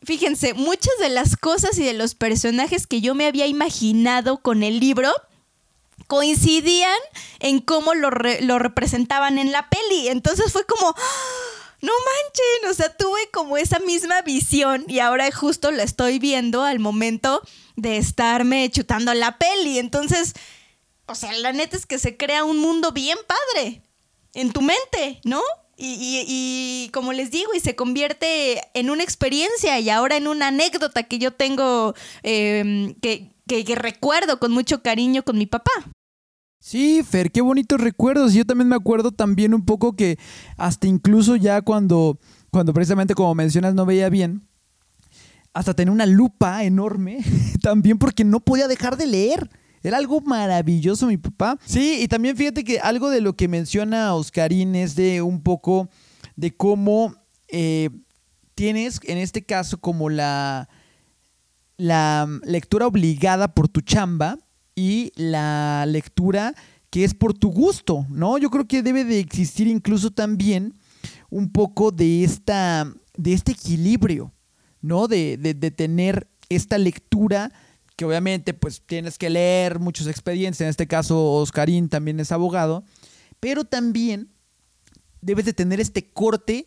S1: fíjense, muchas de las cosas y de los personajes que yo me había imaginado con el libro coincidían en cómo lo, lo representaban en la peli. Entonces fue como, no manchen, o sea, tuve como esa misma visión y ahora justo la estoy viendo al momento de estarme chutando la peli. Entonces, o sea, la neta es que se crea un mundo bien padre en tu mente, ¿no? Y, como les digo, y se convierte en una experiencia y ahora en una anécdota que yo tengo, em, que, que recuerdo con mucho cariño con mi papá.
S2: Sí, Fer, qué bonitos recuerdos. Yo también me acuerdo también un poco que hasta incluso ya cuando, cuando precisamente como mencionas no veía bien, hasta tenía una lupa enorme, (laughs) también porque no podía dejar de leer. Era algo maravilloso mi papá. Sí, y también fíjate que algo de lo que menciona Oscarín es de un poco de cómo eh, tienes en este caso como la, la lectura obligada por tu chamba y la lectura que es por tu gusto, ¿no? Yo creo que debe de existir incluso también un poco de, esta, de este equilibrio, ¿no? De, de, de tener esta lectura que obviamente pues tienes que leer muchos expedientes, en este caso Oscarín también es abogado, pero también debes de tener este corte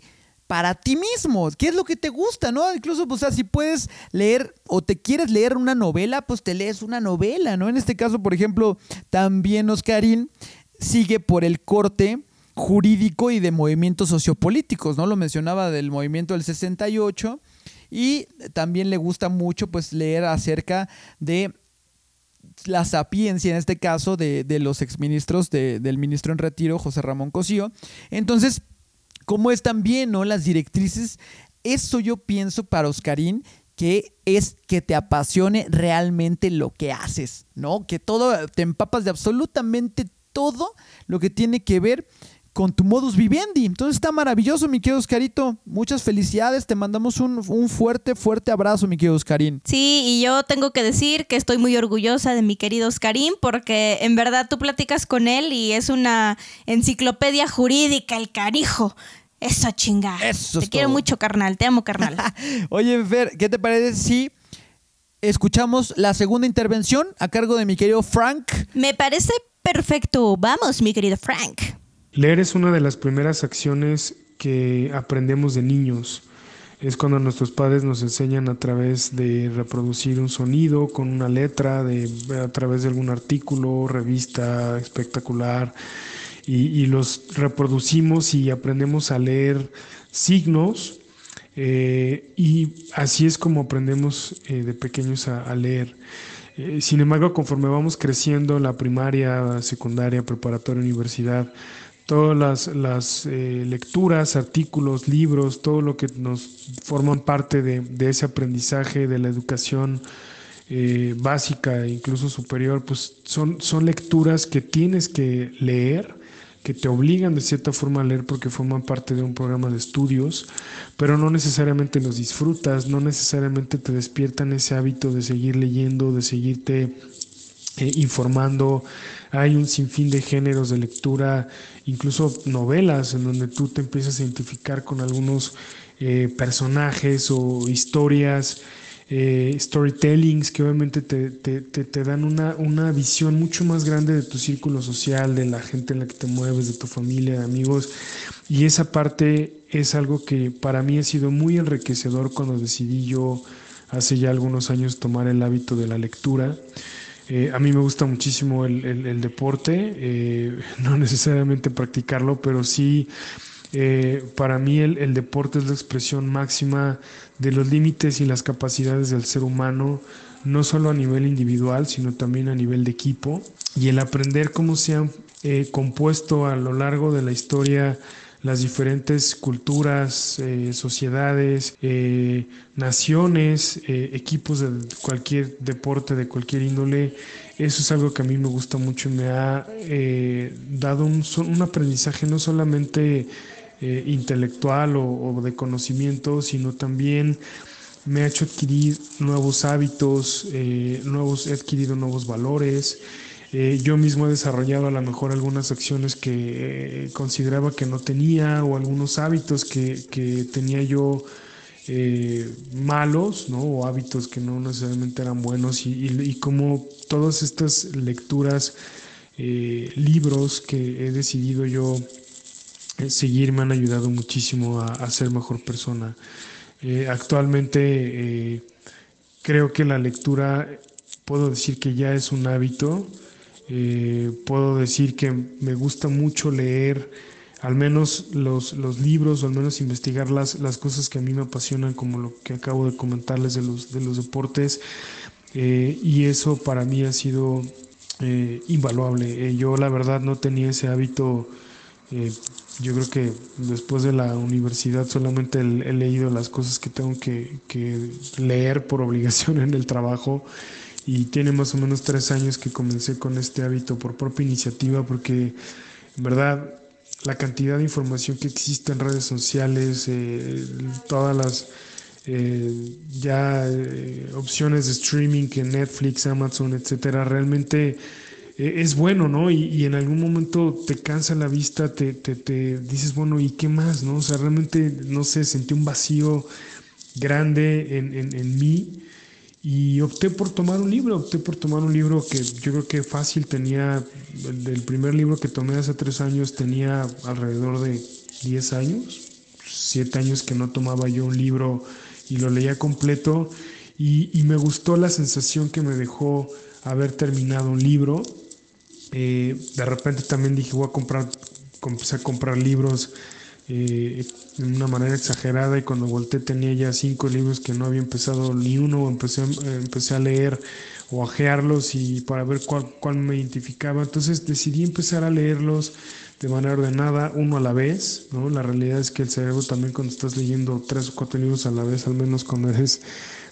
S2: para ti mismo. ¿Qué es lo que te gusta, no? Incluso, pues, o si puedes leer o te quieres leer una novela, pues te lees una novela, ¿no? En este caso, por ejemplo, también Oscarín sigue por el corte jurídico y de movimientos sociopolíticos, ¿no? Lo mencionaba del movimiento del 68 y también le gusta mucho pues leer acerca de la sapiencia, en este caso, de, de los exministros de, del ministro en retiro, José Ramón Cosío. Entonces, cómo es también, ¿no? Las directrices. Eso yo pienso para Oscarín que es que te apasione realmente lo que haces, ¿no? Que todo, te empapas de absolutamente todo lo que tiene que ver con tu modus vivendi. Entonces está maravilloso, mi querido Oscarito. Muchas felicidades. Te mandamos un, un, fuerte, fuerte abrazo, mi querido Oscarín.
S1: Sí, y yo tengo que decir que estoy muy orgullosa de mi querido Oscarín porque en verdad tú platicas con él y es una enciclopedia jurídica, el carijo. Eso chinga.
S2: Eso
S1: te quiero mucho, carnal. Te amo, carnal. (laughs)
S2: Oye, Fer, ¿qué te parece si escuchamos la segunda intervención a cargo de mi querido Frank?
S1: Me parece perfecto. Vamos, mi querido Frank.
S5: Leer es una de las primeras acciones que aprendemos de niños. Es cuando nuestros padres nos enseñan a través de reproducir un sonido con una letra, de, a través de algún artículo, revista espectacular y, los reproducimos y aprendemos a leer signos eh, y así es como aprendemos eh, de pequeños a, leer. Eh, sin embargo, conforme vamos creciendo en la primaria, secundaria, preparatoria, universidad, todas las, las lecturas, artículos, libros, todo lo que nos forman parte de, de ese aprendizaje, de la educación básica e incluso superior, pues son, son lecturas que tienes que leer que te obligan de cierta forma a leer porque forman parte de un programa de estudios, pero no necesariamente los disfrutas, no necesariamente te despiertan ese hábito de seguir leyendo, de seguirte eh, informando. Hay un sinfín de géneros de lectura, incluso novelas, en donde tú te empiezas a identificar con algunos eh, personajes o historias eh, storytellings que obviamente te, te, te, dan una, una, visión mucho más grande de tu círculo social, de la gente en la que te mueves, de tu familia, de amigos. Y esa parte es algo que para mí ha sido muy enriquecedor cuando decidí yo hace ya algunos años tomar el hábito de la lectura. Eh, a mí me gusta muchísimo el, el, deporte, eh, (laughs) no necesariamente practicarlo, pero sí eh, para mí el, deporte es la expresión máxima de los límites y las capacidades del ser humano, no solo a nivel individual, sino también a nivel de equipo. Y el aprender cómo se han eh, compuesto a lo largo de la historia las diferentes culturas, eh, sociedades, eh, naciones, eh, equipos de cualquier deporte, de cualquier índole. Eso es algo que a mí me gusta mucho y me ha dado un, aprendizaje no solamente intelectual o, de conocimiento, sino también me ha hecho adquirir nuevos hábitos, nuevos, he adquirido nuevos valores. Eh, yo mismo he desarrollado a lo mejor algunas acciones que eh, consideraba que no tenía o algunos hábitos que, que tenía yo eh, malos, ¿no? O hábitos que no necesariamente eran buenos y, como todas estas lecturas, libros que he decidido yo seguir me han ayudado muchísimo a, ser mejor persona. actualmente creo que la lectura puedo decir que ya es un hábito eh, puedo decir que me gusta mucho leer al menos los, los libros o al menos investigar las, las cosas que a mí me apasionan, como lo que acabo de comentarles de los, de los deportes. Eh, y eso para mí ha sido eh, invaluable. yo la verdad no tenía ese hábito. Yo creo que después de la universidad solamente he, leído las cosas que tengo que, leer por obligación en el trabajo. Y tiene más o menos tres años que comencé con este hábito por propia iniciativa porque en verdad la cantidad de información que existe en redes sociales, eh, todas las eh, ya eh, opciones de streaming que Netflix, Amazon, etcétera, realmente es bueno, ¿no? Y, en algún momento te cansa la vista, te, te, te, dices, bueno, ¿y qué más, no? O sea, realmente, no sé, sentí un vacío grande en, en, en mí y opté por tomar un libro, opté por tomar un libro que yo creo que fácil tenía, el, primer libro que tomé hace tres años tenía alrededor de 10 años, 7 años que no tomaba yo un libro y lo leía completo y, me gustó la sensación que me dejó haber terminado un libro. Eh, de repente también dije voy a comprar, empecé a comprar libros eh, de una manera exagerada y cuando volteé tenía ya cinco libros que no había empezado ni uno, empecé, empecé a leer o a gearlos y para ver cuál, cuál me identificaba. Entonces decidí empezar a leerlos de manera ordenada, uno a la vez. ¿no? La realidad es que el cerebro también cuando estás leyendo tres o cuatro libros a la vez, al menos cuando eres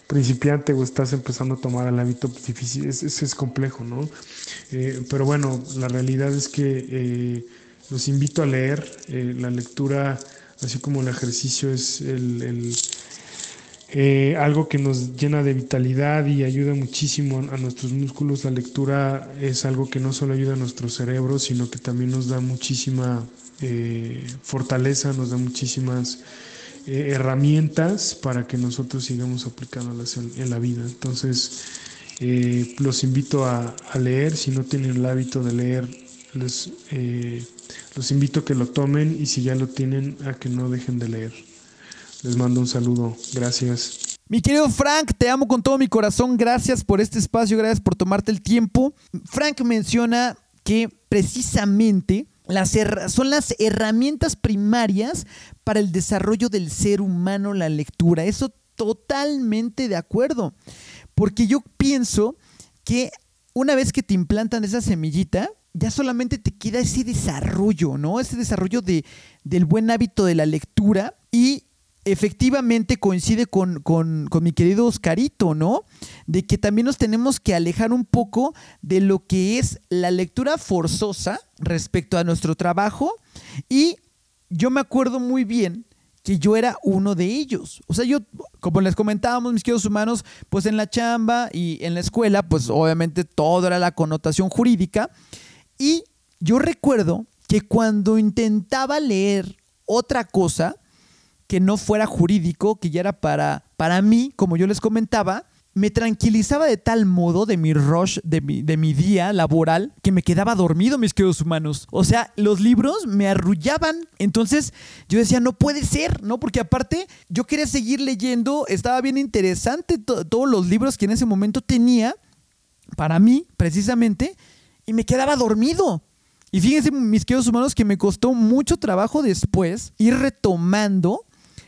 S5: principiante o estás empezando a tomar el hábito difícil, es, es, complejo, ¿no? Eh, pero bueno, la realidad es que eh, los invito a leer. Eh, la lectura, así como el ejercicio, es el, eh, algo que nos llena de vitalidad y ayuda muchísimo a nuestros músculos. La lectura es algo que no solo ayuda a nuestro cerebro, sino que también nos da muchísima eh, fortaleza, nos da muchísimas herramientas para que nosotros sigamos aplicándolas en, la vida. Entonces, los invito a, leer. Si no tienen el hábito de leer, les los invito a que lo tomen y si ya lo tienen, a que no dejen de leer. Les mando un saludo. Gracias.
S2: Mi querido Frank, te amo con todo mi corazón. Gracias por este espacio, gracias por tomarte el tiempo. Frank menciona que precisamente las son las herramientas primarias para el desarrollo del ser humano la lectura. Eso totalmente de acuerdo. Porque yo pienso que una vez que te implantan esa semillita, ya solamente te queda ese desarrollo, ¿no? Ese desarrollo de, del buen hábito de la lectura y efectivamente coincide con, con, mi querido Oscarito, ¿no? De que también nos tenemos que alejar un poco de lo que es la lectura forzosa respecto a nuestro trabajo y yo me acuerdo muy bien que yo era uno de ellos. O sea, yo, como les comentábamos, mis queridos humanos, pues en la chamba y en la escuela, pues obviamente todo era la connotación jurídica. Y yo recuerdo que cuando intentaba leer otra cosa que no fuera jurídico, que ya era para, para mí, como yo les comentaba, me tranquilizaba de tal modo de mi rush, de mi, de mi día laboral, que me quedaba dormido, mis queridos humanos. O sea, los libros me arrullaban. Entonces yo decía, no puede ser, ¿no? Porque aparte yo quería seguir leyendo, estaba bien interesante todos los libros que en ese momento tenía, para mí, precisamente, y me quedaba dormido. Y fíjense, mis queridos humanos, que me costó mucho trabajo después ir retomando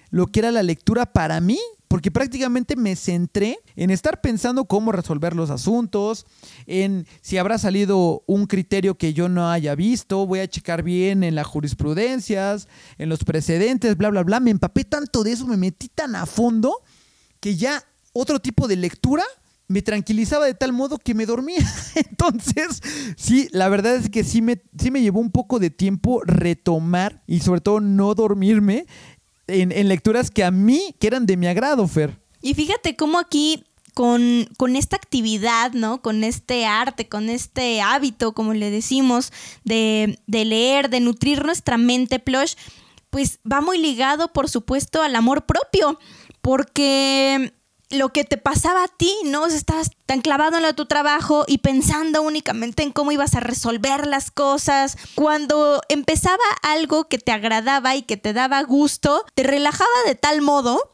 S2: lo que era la lectura para mí, porque prácticamente me centré en estar pensando cómo resolver los asuntos, en si habrá salido un criterio que yo no haya visto, voy a checar bien en las jurisprudencias, en los precedentes, bla, bla, bla. Me empapé tanto de eso, me metí tan a fondo que ya otro tipo de lectura me tranquilizaba de tal modo que me dormía. (laughs) Entonces, sí, la verdad es que sí me, sí me llevó un poco de tiempo retomar y sobre todo no dormirme en, en lecturas que a mí, que eran de mi agrado, Fer.
S1: Y fíjate cómo aquí con, con, esta actividad, ¿no? Con este arte, con este hábito, como le decimos, de, de, leer, de nutrir nuestra mente, plush, pues va muy ligado, por supuesto, al amor propio, porque lo que te pasaba a ti, ¿no? estabas tan clavado en lo de tu trabajo y pensando únicamente en cómo ibas a resolver las cosas. Cuando empezaba algo que te agradaba y que te daba gusto, te relajaba de tal modo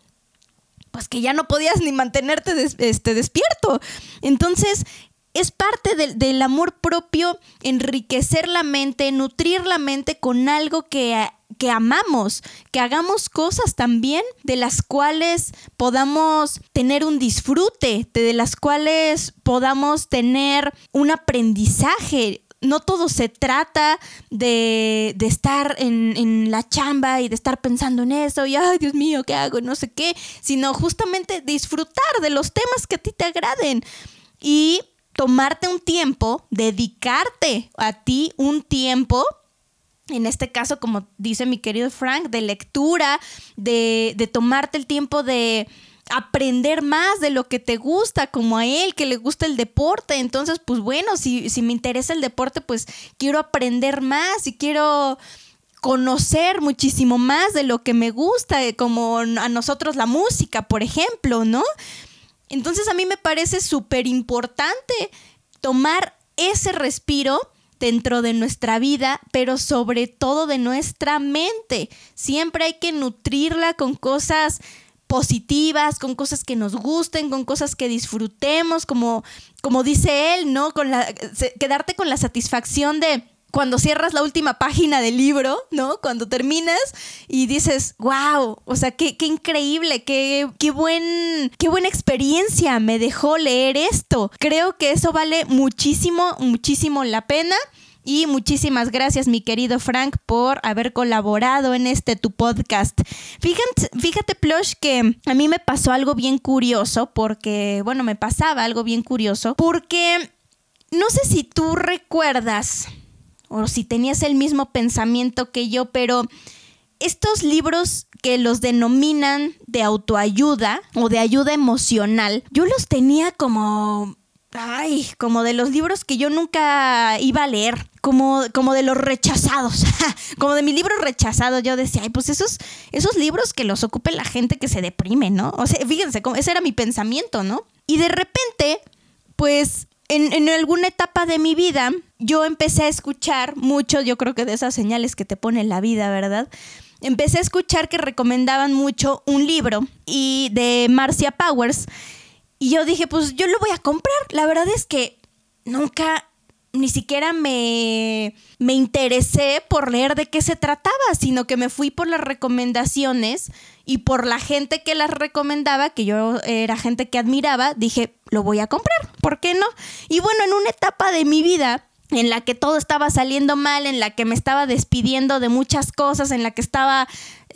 S1: pues que ya no podías ni mantenerte este, despierto. Entonces, es parte del amor propio enriquecer la mente, nutrir la mente con algo que que amamos, que hagamos cosas también de las cuales podamos tener un disfrute, de las cuales podamos tener un aprendizaje. No todo se trata de, de estar en, en, la chamba y de estar pensando en eso y, ay, Dios mío, ¿qué hago? No sé qué, sino justamente disfrutar de los temas que a ti te agraden y tomarte un tiempo, dedicarte a ti un tiempo en este caso, como dice mi querido Frank, de lectura, de, de, tomarte el tiempo de aprender más de lo que te gusta, como a él, que le gusta el deporte. Entonces, pues bueno, si, si me interesa el deporte, pues quiero aprender más y quiero conocer muchísimo más de lo que me gusta, como a nosotros la música, por ejemplo, ¿no? Entonces a mí me parece súper importante tomar ese respiro dentro de nuestra vida, pero sobre todo de nuestra mente. Siempre hay que nutrirla con cosas positivas, con cosas que nos gusten, con cosas que disfrutemos, como, como dice él, ¿no? Con la, quedarte con la satisfacción de cuando cierras la última página del libro, ¿no? Cuando terminas y dices, wow, o sea, qué, increíble, qué, qué, buen, qué buena experiencia me dejó leer esto. Creo que eso vale muchísimo, muchísimo la pena. Y muchísimas gracias, mi querido Frank, por haber colaborado en este tu podcast. Fíjate, fíjate, Plush, que a mí me pasó algo bien curioso, porque, bueno, me pasaba algo bien curioso, porque no sé si tú recuerdas o si tenías el mismo pensamiento que yo, pero estos libros que los denominan de autoayuda o de ayuda emocional, yo los tenía como Ay, como de los libros que yo nunca iba a leer, como, como de los rechazados, (laughs) como de mis libros rechazados. Yo decía, ay, pues esos, esos libros que los ocupe la gente que se deprime, ¿no? O sea, fíjense, ese era mi pensamiento, ¿no? Y de repente, pues en, alguna etapa de mi vida, yo empecé a escuchar mucho, yo creo que de esas señales que te pone la vida, ¿verdad? Empecé a escuchar que recomendaban mucho un libro y de Marcia Powers. Y yo dije, pues yo lo voy a comprar. La verdad es que nunca ni siquiera me, me interesé por leer de qué se trataba, sino que me fui por las recomendaciones y por la gente que las recomendaba, que yo era gente que admiraba, dije, lo voy a comprar, ¿por qué no? Y bueno, en una etapa de mi vida en la que todo estaba saliendo mal, en la que me estaba despidiendo de muchas cosas, en la que estaba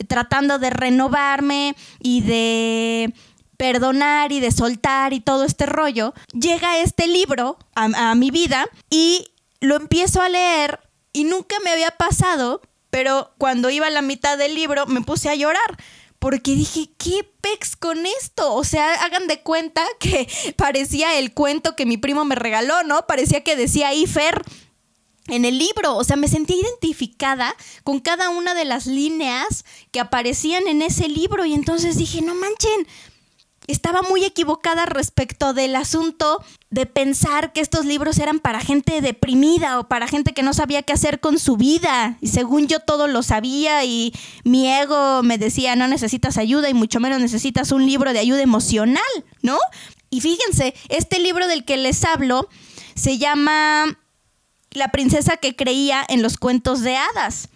S1: tratando de renovarme y de perdonar y de soltar y todo este rollo, llega este libro a, mi vida y lo empiezo a leer y nunca me había pasado, pero cuando iba a la mitad del libro me puse a llorar. Porque dije, ¿qué pex con esto? O sea, hagan de cuenta (laughs) que parecía el cuento que mi primo me regaló, ¿no? Parecía que decía Ifer en el libro. O sea, me sentí identificada con cada una de las líneas que aparecían en ese libro. Y entonces dije, no manchen, estaba muy equivocada respecto del asunto de pensar que estos libros eran para gente deprimida o para gente que no sabía qué hacer con su vida. Y según yo todo lo sabía y mi ego me decía, no necesitas ayuda y mucho menos necesitas un libro de ayuda emocional, ¿no? Y fíjense, este libro del que les hablo se llama La princesa que creía en los cuentos de hadas.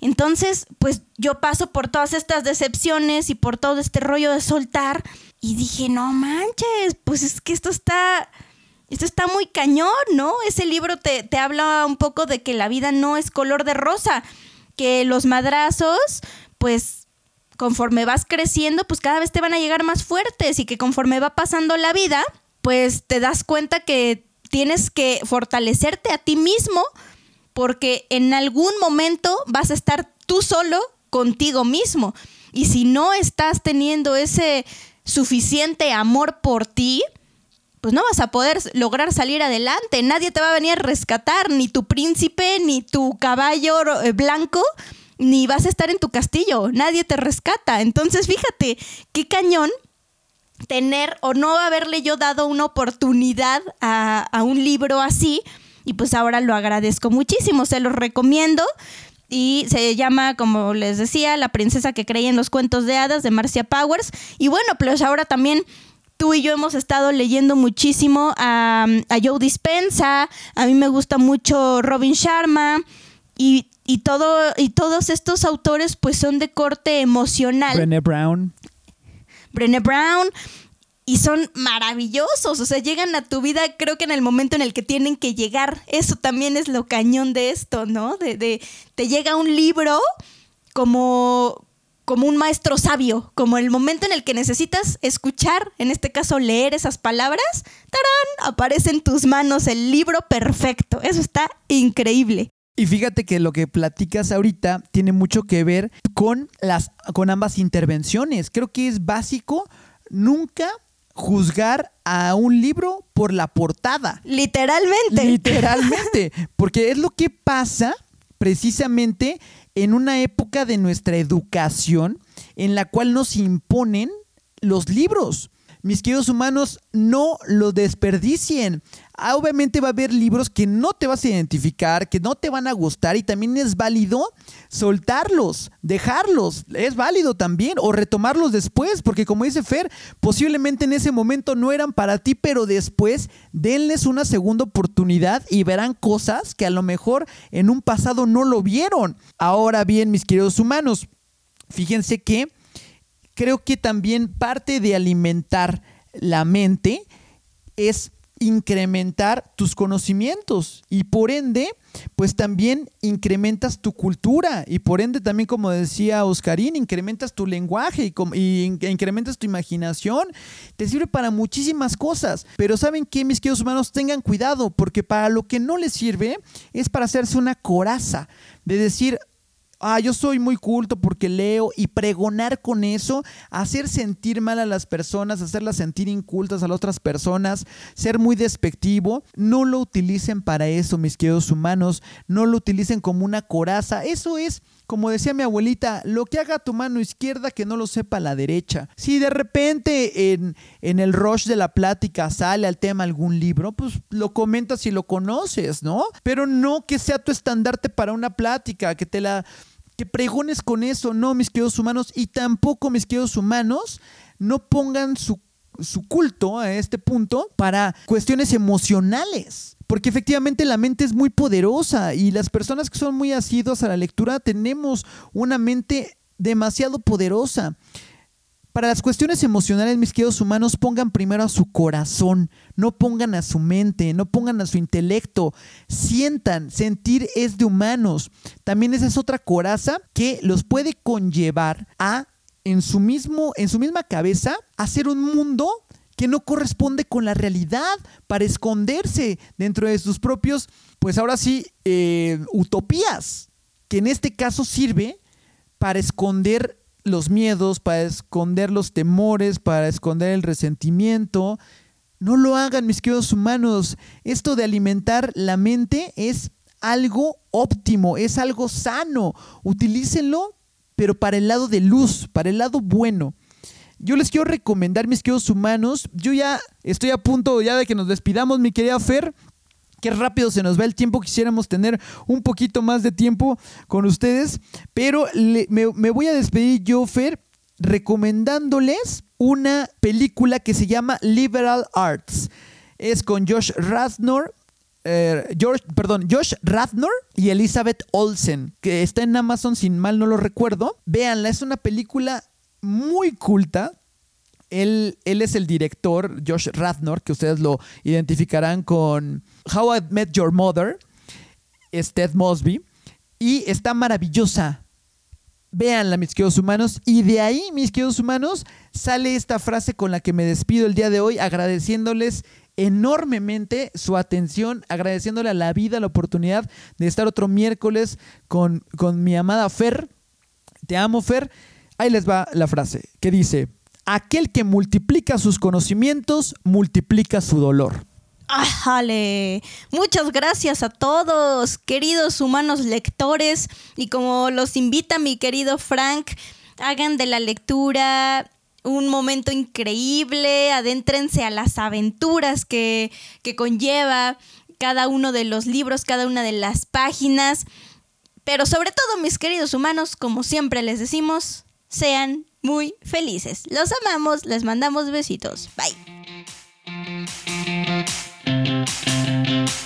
S1: Entonces, pues yo paso por todas estas decepciones y por todo este rollo de soltar y dije, no manches, pues es que esto está, esto está muy cañón, ¿no? Ese libro te, te habla un poco de que la vida no es color de rosa, que los madrazos, pues conforme vas creciendo, pues cada vez te van a llegar más fuertes y que conforme va pasando la vida, pues te das cuenta que tienes que fortalecerte a ti mismo porque en algún momento vas a estar tú solo contigo mismo. Y si no estás teniendo ese suficiente amor por ti, pues no vas a poder lograr salir adelante. Nadie te va a venir a rescatar, ni tu príncipe, ni tu caballo eh, blanco, ni vas a estar en tu castillo. Nadie te rescata. Entonces, fíjate, qué cañón tener o no haberle yo dado una oportunidad a, a un libro así. Y pues ahora lo agradezco muchísimo, se los recomiendo. Y se llama, como les decía, La princesa que creía en los cuentos de hadas de Marcia Powers. Y bueno, pues ahora también tú y yo hemos estado leyendo muchísimo a, a Joe Dispensa. A mí me gusta mucho Robin Sharma. Y, y, todo, y todos estos autores pues son de corte emocional.
S2: Brené Brown.
S1: Brené Brown. Y son maravillosos, o sea, llegan a tu vida creo que en el momento en el que tienen que llegar. Eso también es lo cañón de esto, ¿no? De, de te llega un libro como, como un maestro sabio, como el momento en el que necesitas escuchar, en este caso leer esas palabras, ¡tarán! Aparece en tus manos el libro perfecto. Eso está increíble.
S2: Y fíjate que lo que platicas ahorita tiene mucho que ver con las con ambas intervenciones. Creo que es básico nunca juzgar a un libro por la portada.
S1: Literalmente.
S2: Literalmente, porque es lo que pasa precisamente en una época de nuestra educación en la cual nos imponen los libros. Mis queridos humanos, no lo desperdicien. Ah, obviamente va a haber libros que no te vas a identificar, que no te van a gustar y también es válido soltarlos, dejarlos. Es válido también o retomarlos después, porque como dice Fer, posiblemente en ese momento no eran para ti, pero después denles una segunda oportunidad y verán cosas que a lo mejor en un pasado no lo vieron. Ahora bien, mis queridos humanos, fíjense que creo que también parte de alimentar la mente es incrementar tus conocimientos y por ende, pues también incrementas tu cultura y por ende también, como decía Oscarín, incrementas tu lenguaje y, incrementas tu imaginación. Te sirve para muchísimas cosas, pero ¿saben qué, mis queridos humanos? Tengan cuidado porque para lo que no les sirve es para hacerse una coraza de decir, ah, yo soy muy culto porque leo y pregonar con eso, hacer sentir mal a las personas, hacerlas sentir incultas a las otras personas, ser muy despectivo, no lo utilicen para eso, mis queridos humanos, no lo utilicen como una coraza, eso es como decía mi abuelita, lo que haga tu mano izquierda que no lo sepa la derecha. Si de repente en, en, el rush de la plática sale al tema algún libro, pues lo comentas si lo conoces, ¿no? Pero no que sea tu estandarte para una plática, que te la que pregones con eso, no, mis queridos humanos, y tampoco, mis queridos humanos, no pongan su, su culto a este punto para cuestiones emocionales. Porque efectivamente la mente es muy poderosa y las personas que son muy asiduas a la lectura tenemos una mente demasiado poderosa. Para las cuestiones emocionales, mis queridos humanos, pongan primero a su corazón, no pongan a su mente, no pongan a su intelecto. Sientan, sentir es de humanos. También esa es otra coraza que los puede conllevar a, en su, mismo, en su misma cabeza, hacer un mundo que no corresponde con la realidad para esconderse dentro de sus propios, pues ahora sí, eh, utopías, que en este caso sirve para esconder los miedos, para esconder los temores, para esconder el resentimiento. No lo hagan, mis queridos humanos. Esto de alimentar la mente es algo óptimo, es algo sano. Utilícenlo, pero para el lado de luz, para el lado bueno. Yo les quiero recomendar, mis queridos humanos, yo ya estoy a punto ya de que nos despidamos, mi querida Fer. Qué rápido se nos va el tiempo. Quisiéramos tener un poquito más de tiempo con ustedes. Pero me, voy a despedir yo, Fer, recomendándoles una película que se llama Liberal Arts. Es con Josh Rasnor eh, George, perdón, Josh Radnor y Elizabeth Olsen, que está en Amazon, sin mal no lo recuerdo. Véanla, es una película muy culta. Él, él es el director, Josh Radnor, que ustedes lo identificarán con How I Met Your Mother, es Ted Mosby, y está maravillosa. Véanla, mis queridos humanos. Y de ahí, mis queridos humanos, sale esta frase con la que me despido el día de hoy, agradeciéndoles enormemente su atención, agradeciéndole a la vida la oportunidad de estar otro miércoles con, con mi amada Fer. Te amo, Fer. Ahí les va la frase que dice, aquel que multiplica sus conocimientos, multiplica su dolor.
S1: ¡Ájale! Muchas gracias a todos, queridos humanos lectores. Y como los invita mi querido Frank, hagan de la lectura un momento increíble, adéntrense a las aventuras que, que conlleva cada uno de los libros, cada una de las páginas. Pero sobre todo, mis queridos humanos, como siempre les decimos, sean muy felices. Los amamos, les mandamos besitos. Bye. Thank you.